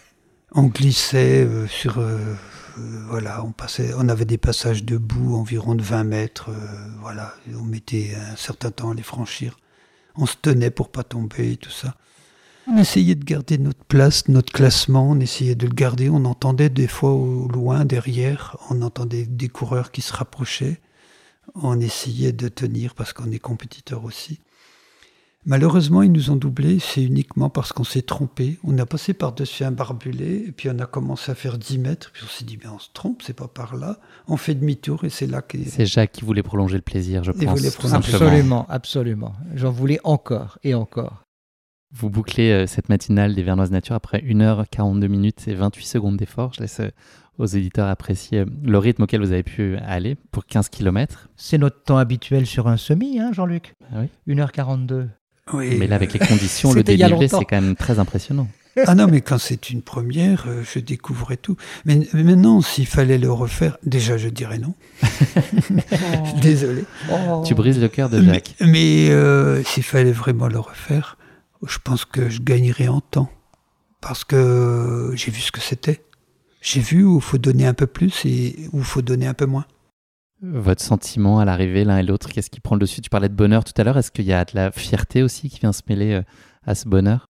On glissait euh, sur. euh, voilà, on, passait, on avait des passages de boue environ de 20 mètres. euh, voilà, on mettait un certain temps à les franchir. On se tenait pour pas tomber et tout ça. On essayait de garder notre place, notre classement, on essayait de le garder. On entendait des fois au loin, derrière, on entendait des coureurs qui se rapprochaient. On essayait de tenir parce qu'on est compétiteur aussi. Malheureusement, ils nous ont doublés, c'est uniquement parce qu'on s'est trompé. On a passé par-dessus un barbelé, et puis on a commencé à faire 10 mètres, puis on s'est dit, mais on se trompe, c'est pas par là. On fait demi-tour, et c'est là que... C'est Jacques qui voulait prolonger le plaisir, je Il pense. prolonger-. Absolument, absolument. J'en voulais encore et encore. Vous bouclez euh, cette matinale des Vernoises Nature après 1h42 minutes et 28 secondes d'effort. Je laisse euh, aux éditeurs apprécier euh, le rythme auquel vous avez pu aller pour 15 km. C'est notre temps habituel sur un semi, hein, Jean-Luc? Ah oui 1h42. Oui, Mais là, avec les conditions, le longtemps. c'est quand même très impressionnant. Ah non, mais quand c'est une première, euh, je découvrais tout. Mais, mais maintenant, s'il fallait le refaire, déjà, je dirais non. Désolé. Oh. Tu brises le cœur de Mais, Jacques. mais, euh, s'il fallait vraiment le refaire, je pense que je gagnerais en temps. Parce que j'ai vu ce que c'était. J'ai vu où il faut donner un peu plus et où il faut donner un peu moins. Votre sentiment à l'arrivée, l'un et l'autre, qu'est-ce qui prend le dessus? Tu parlais de bonheur tout à l'heure. Est-ce qu'il y a de la fierté aussi qui vient se mêler euh, à ce bonheur?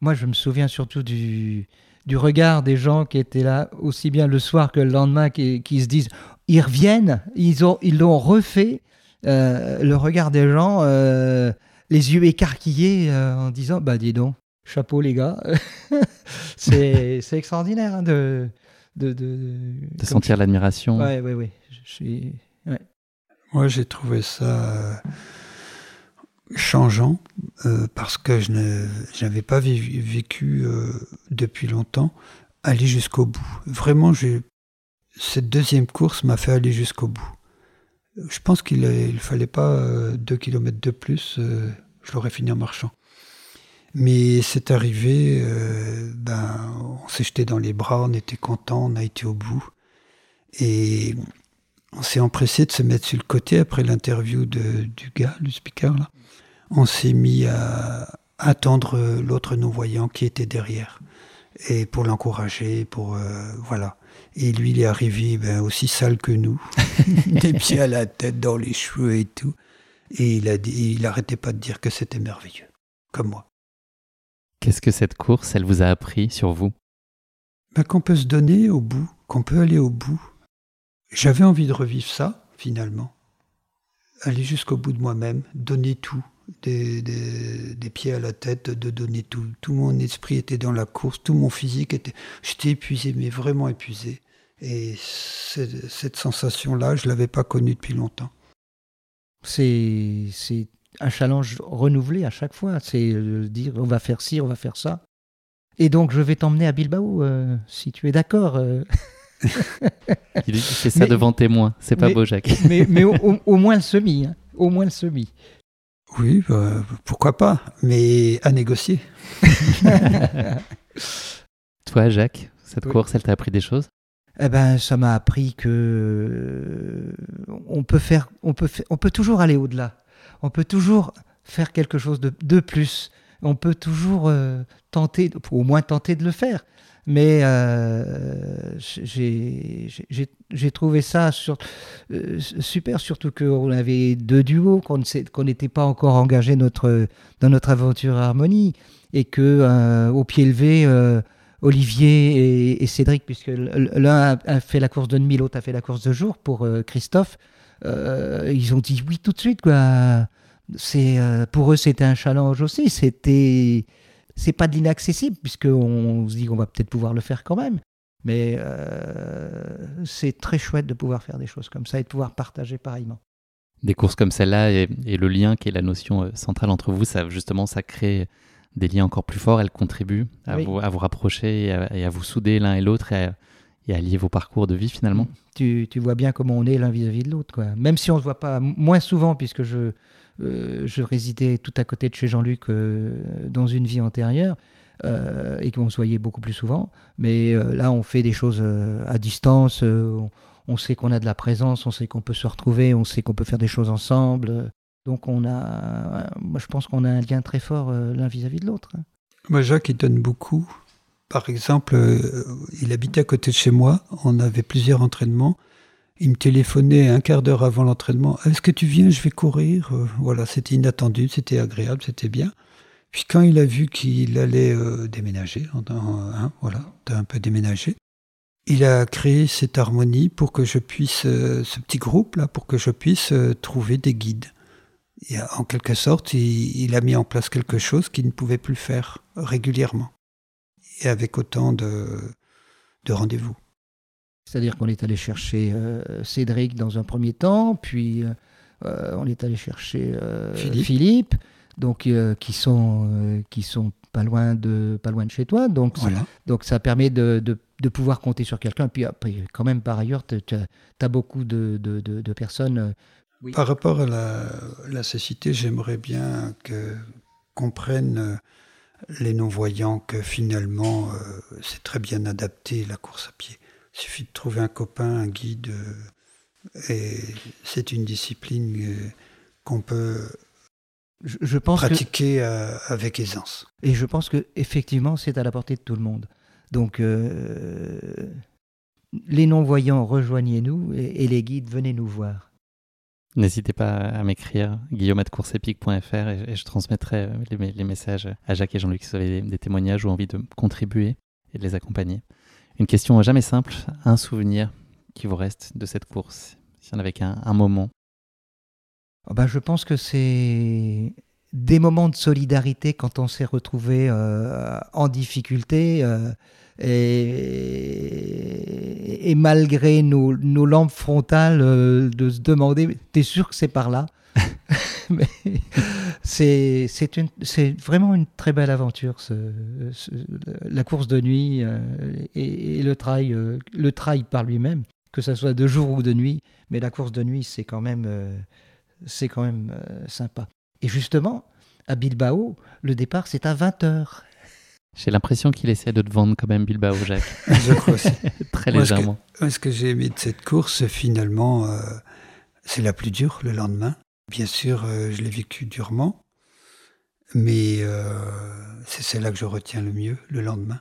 Moi, je me souviens surtout du, du regard des gens qui étaient là, aussi bien le soir que le lendemain, qui, qui se disent ils reviennent, ils ont ils l'ont refait. Euh, le regard des gens, euh, les yeux écarquillés, euh, en disant bah dis donc, chapeau les gars. c'est extraordinaire hein, de, de, de, De sentir l'admiration Ouais, ouais, ouais. Moi, j'ai trouvé ça euh, changeant euh, parce que je n'avais pas vécu euh, depuis longtemps aller jusqu'au bout. Vraiment, cette deuxième course m'a fait aller jusqu'au bout. Je pense qu'il ne fallait pas deux kilomètres de plus, je l'aurais fini en marchant. Mais c'est arrivé, ben, on s'est jeté dans les bras, on était content, on a été au bout. Et on s'est empressé de se mettre sur le côté après l'interview de- du gars, du speaker. Là. On s'est mis à attendre l'autre non-voyant qui était derrière. Et pour l'encourager, pour. euh, voilà. Et lui, il est arrivé ben, aussi sale que nous, des pieds à la tête, dans les cheveux et tout. Et il a dit, il arrêtait pas de dire que c'était merveilleux, comme moi. Qu'est-ce que cette course, elle vous a appris sur vous? Ben, qu'on peut se donner au bout, qu'on peut aller au bout. J'avais envie de revivre ça, finalement. Aller jusqu'au bout de moi-même, donner tout, des, pieds à la tête, de donner tout. Tout mon esprit était dans la course, tout mon physique était... J'étais épuisé, mais vraiment épuisé. Et cette sensation-là, je ne l'avais pas connue depuis longtemps. C'est c'est un challenge renouvelé à chaque fois. C'est euh, dire on va faire ci, on va faire ça. Et donc je vais t'emmener à Bilbao euh, si tu es d'accord. euh. Il fait ça Mais- devant témoin. C'est pas mais- beau, Jacques. mais mais au, au- au moins le semi. hein. Au moins le semi. Oui, ben, pourquoi pas, mais à négocier. Toi, Jacques, cette Oui. course, elle t'a appris des choses? Eh ben, ça m'a appris que on peut faire, on peut, on peut toujours aller au-delà. on peut toujours faire quelque chose de, de plus. On peut toujours euh, tenter, au moins tenter de le faire. Mais euh, j'ai trouvé ça sur, euh, super, surtout qu'on avait deux duos, qu'on n'était pas encore engagé dans notre aventure Harmonie, et que au pied levé, Olivier et, Cédric, puisque l'un a, fait la course de nuit, l'autre a fait la course de jour pour Christophe, ils ont dit oui tout de suite. Quoi. Pour eux, c'était un challenge aussi. C'était c'est pas de l'inaccessible, puisqu'on se dit qu'on va peut-être pouvoir le faire quand même. Mais euh, c'est très chouette de pouvoir faire des choses comme ça et de pouvoir partager pareillement. Des courses comme celle-là et, le lien qui est la notion euh, centrale entre vous, ça justement, ça crée des liens encore plus forts. Elle contribue à, vous, à vous rapprocher et à, vous souder l'un et l'autre et, à lier vos parcours de vie finalement. Tu, tu vois bien comment on est l'un vis-à-vis de l'autre. Même si on ne se voit pas moins souvent, puisque je, euh, je résidais tout à côté de chez Jean-Luc euh, dans une vie antérieure. Euh, et qu'on se voyait beaucoup plus souvent. Mais là, on fait des choses à distance. On, sait qu'on a de la présence, on sait qu'on peut se retrouver, on sait qu'on peut faire des choses ensemble. Donc, on a, moi, je pense qu'on a un lien très fort l'un vis-à-vis de l'autre. Moi, Jacques, il donne beaucoup. Par exemple, il habitait à côté de chez moi. On avait plusieurs entraînements. Il me téléphonait un quart d'heure avant l'entraînement. Est-ce que tu viens? Je vais courir. Euh, voilà, c'était inattendu, c'était agréable, c'était bien. Puis quand il a vu qu'il allait euh, déménager, hein, voilà, t'as un peu déménagé, il a créé cette harmonie pour que je puisse, euh, ce petit groupe là, pour que je puisse trouver des guides. Et en quelque sorte, il, a mis en place quelque chose qu'il ne pouvait plus faire régulièrement et avec autant de rendez-vous. C'est-à-dire qu'on est allé chercher euh, Cédric dans un premier temps, puis euh, euh, on est allé chercher Philippe. donc qui sont qui sont pas loin de pas loin de chez toi. Donc donc ça permet de, de, pouvoir compter sur quelqu'un. Puis après, quand même par ailleurs, tu as, beaucoup de, de personnes. Par rapport à la, la cécité, j'aimerais bien que comprennent les non-voyants que finalement c'est très bien adapté la course à pied. Il suffit de trouver un copain, un guide, euh, et c'est une discipline euh, qu'on peut je, pense pratiquer euh, avec aisance. Et je pense que effectivement, c'est à la portée de tout le monde. Donc, les non-voyants, rejoignez-nous, et, les guides, venez nous voir. N'hésitez pas à m'écrire, guillaume.courseepic.fr et, et je transmettrai les, messages à Jacques et Jean-Luc si vous avez des témoignages ou envie de contribuer et de les accompagner. Une question jamais simple, un souvenir qui vous reste de cette course, si y en avait qu'un un moment. Oh bah, je pense que c'est des moments de solidarité quand on s'est retrouvé euh, en difficulté euh, et, malgré nos, nos lampes frontales euh, de se demander, t'es sûr que c'est par là? Mais c'est vraiment une très belle aventure, la course de nuit euh, et, le trail, euh, le trail par lui-même, que ce soit de jour ou de nuit. Mais la course de nuit, c'est quand même, euh, c'est quand même sympa. Et justement, à Bilbao, le départ, c'est à 20h. J'ai l'impression qu'il essaie de te vendre quand même Bilbao, Jacques. Je crois aussi. Très légèrement. ce que, j'ai aimé de cette course, finalement, c'est la plus dure le lendemain. Bien sûr, euh, je l'ai vécu durement, mais euh, c'est celle-là que je retiens le mieux le lendemain.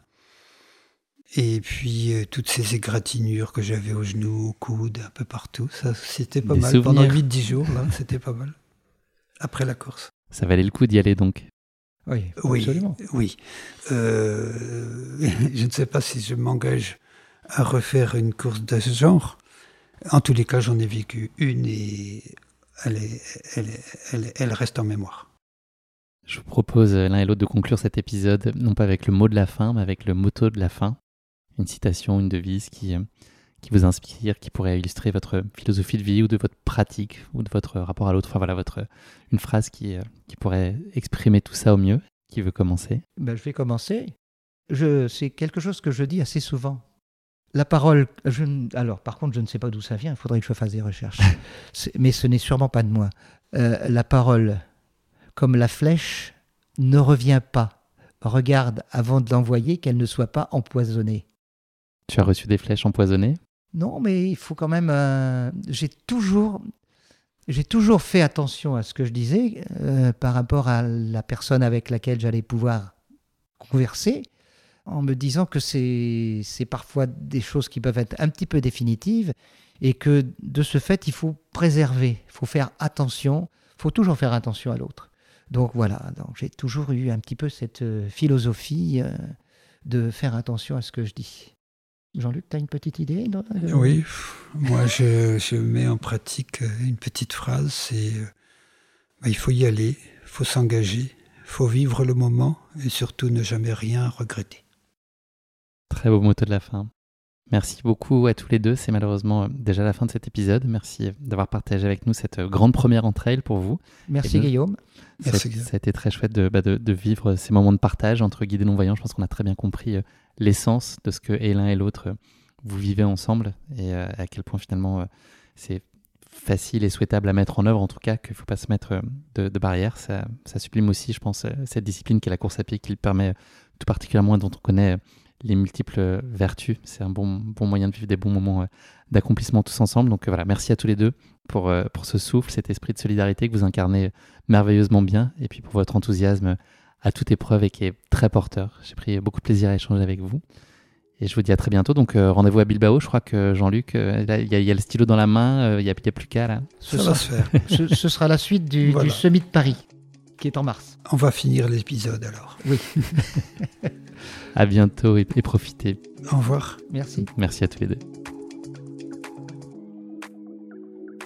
Et puis euh, toutes ces égratignures que j'avais aux genoux, aux coudes, un peu partout, ça c'était pas mal. Pendant 8-10 jours, là, c'était pas mal. Après la course. Ça valait le coup d'y aller donc Oui, oui absolument. Oui. je ne sais pas si je m'engage à refaire une course de ce genre. En tous les cas, j'en ai vécu une et elle, reste en mémoire. Je vous propose l'un et l'autre de conclure cet épisode, non pas avec le mot de la fin, mais avec le motto de la fin. Une citation, une devise qui, euh, qui vous inspire, qui pourrait illustrer votre philosophie de vie ou de votre pratique ou de votre rapport à l'autre. Enfin voilà, votre, une phrase qui, euh, qui pourrait exprimer tout ça au mieux. Qui veut commencer? Ben, Je vais commencer. Je, c'est quelque chose que je dis assez souvent. La parole, je, alors par contre, je ne sais pas d'où ça vient, il faudrait que je fasse des recherches. Mais ce n'est sûrement pas de moi. Euh, la parole, comme la flèche, ne revient pas. Regarde avant de l'envoyer qu'elle ne soit pas empoisonnée. Tu as reçu des flèches empoisonnées? Non, mais il faut quand même. Euh, j'ai toujours. J'ai toujours fait attention à ce que je disais euh, par rapport à la personne avec laquelle j'allais pouvoir converser, en me disant que c'est parfois des choses qui peuvent être un petit peu définitives et que de ce fait, il faut préserver, il faut faire attention, il faut toujours faire attention à l'autre. Donc voilà, donc j'ai toujours eu un petit peu cette euh, philosophie euh, de faire attention à ce que je dis. Jean-Luc, tu as une petite idée Oui, moi je, mets en pratique euh, une petite phrase, c'est bah, il faut y aller, il faut s'engager, il faut vivre le moment et surtout ne jamais rien regretter. Très beau mot de la fin. Merci beaucoup à tous les deux. C'est malheureusement euh, déjà la fin de cet épisode. Merci d'avoir partagé avec nous cette euh, grande première entraille pour vous. Merci Guillaume. Merci. Ça a été très chouette bah, de, de, vivre ces moments de partage entre guides et non-voyants. Je pense qu'on a très bien compris euh, l'essence de ce que l'un et l'autre vous vivez ensemble et à quel point finalement c'est facile et souhaitable à mettre en œuvre, en tout cas qu'il ne faut pas se mettre de, de barrières. Ça, ça, sublime aussi, je pense, cette discipline qui est la course à pied qui le permet tout particulièrement dont on connaît les multiples vertus. C'est un bon, bon moyen de vivre des bons moments euh, d'accomplissement tous ensemble. Donc euh, voilà, merci à tous les deux pour, euh, pour ce souffle, cet esprit de solidarité que vous incarnez merveilleusement bien, et puis pour votre enthousiasme à toute épreuve et qui est très porteur. J'ai pris beaucoup de plaisir à échanger avec vous. Et je vous dis à très bientôt. Donc rendez-vous à Bilbao. Je crois que Jean-Luc, il y, a le stylo dans la main, il n'y a, plus qu'à là. Ce, sera, ce, sera la suite du, du Semi de Paris, qui est en mars. On va finir l'épisode alors. Oui. À bientôt et, profitez. Au revoir. Merci. Merci à tous les deux.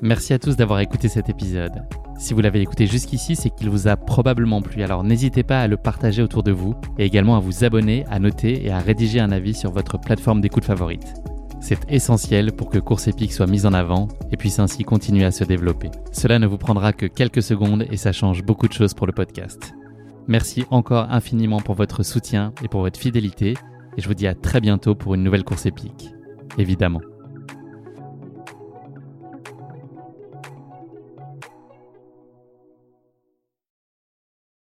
Merci à tous d'avoir écouté cet épisode. Si vous l'avez écouté jusqu'ici, c'est qu'il vous a probablement plu, alors n'hésitez pas à le partager autour de vous et également à vous abonner, à noter et à rédiger un avis sur votre plateforme d'écoute favorite. C'est essentiel pour que Course Épique soit mise en avant et puisse ainsi continuer à se développer. Cela ne vous prendra que quelques secondes et ça change beaucoup de choses pour le podcast. Merci encore infiniment pour votre soutien et pour votre fidélité, et je vous dis à très bientôt pour une nouvelle course épique, évidemment.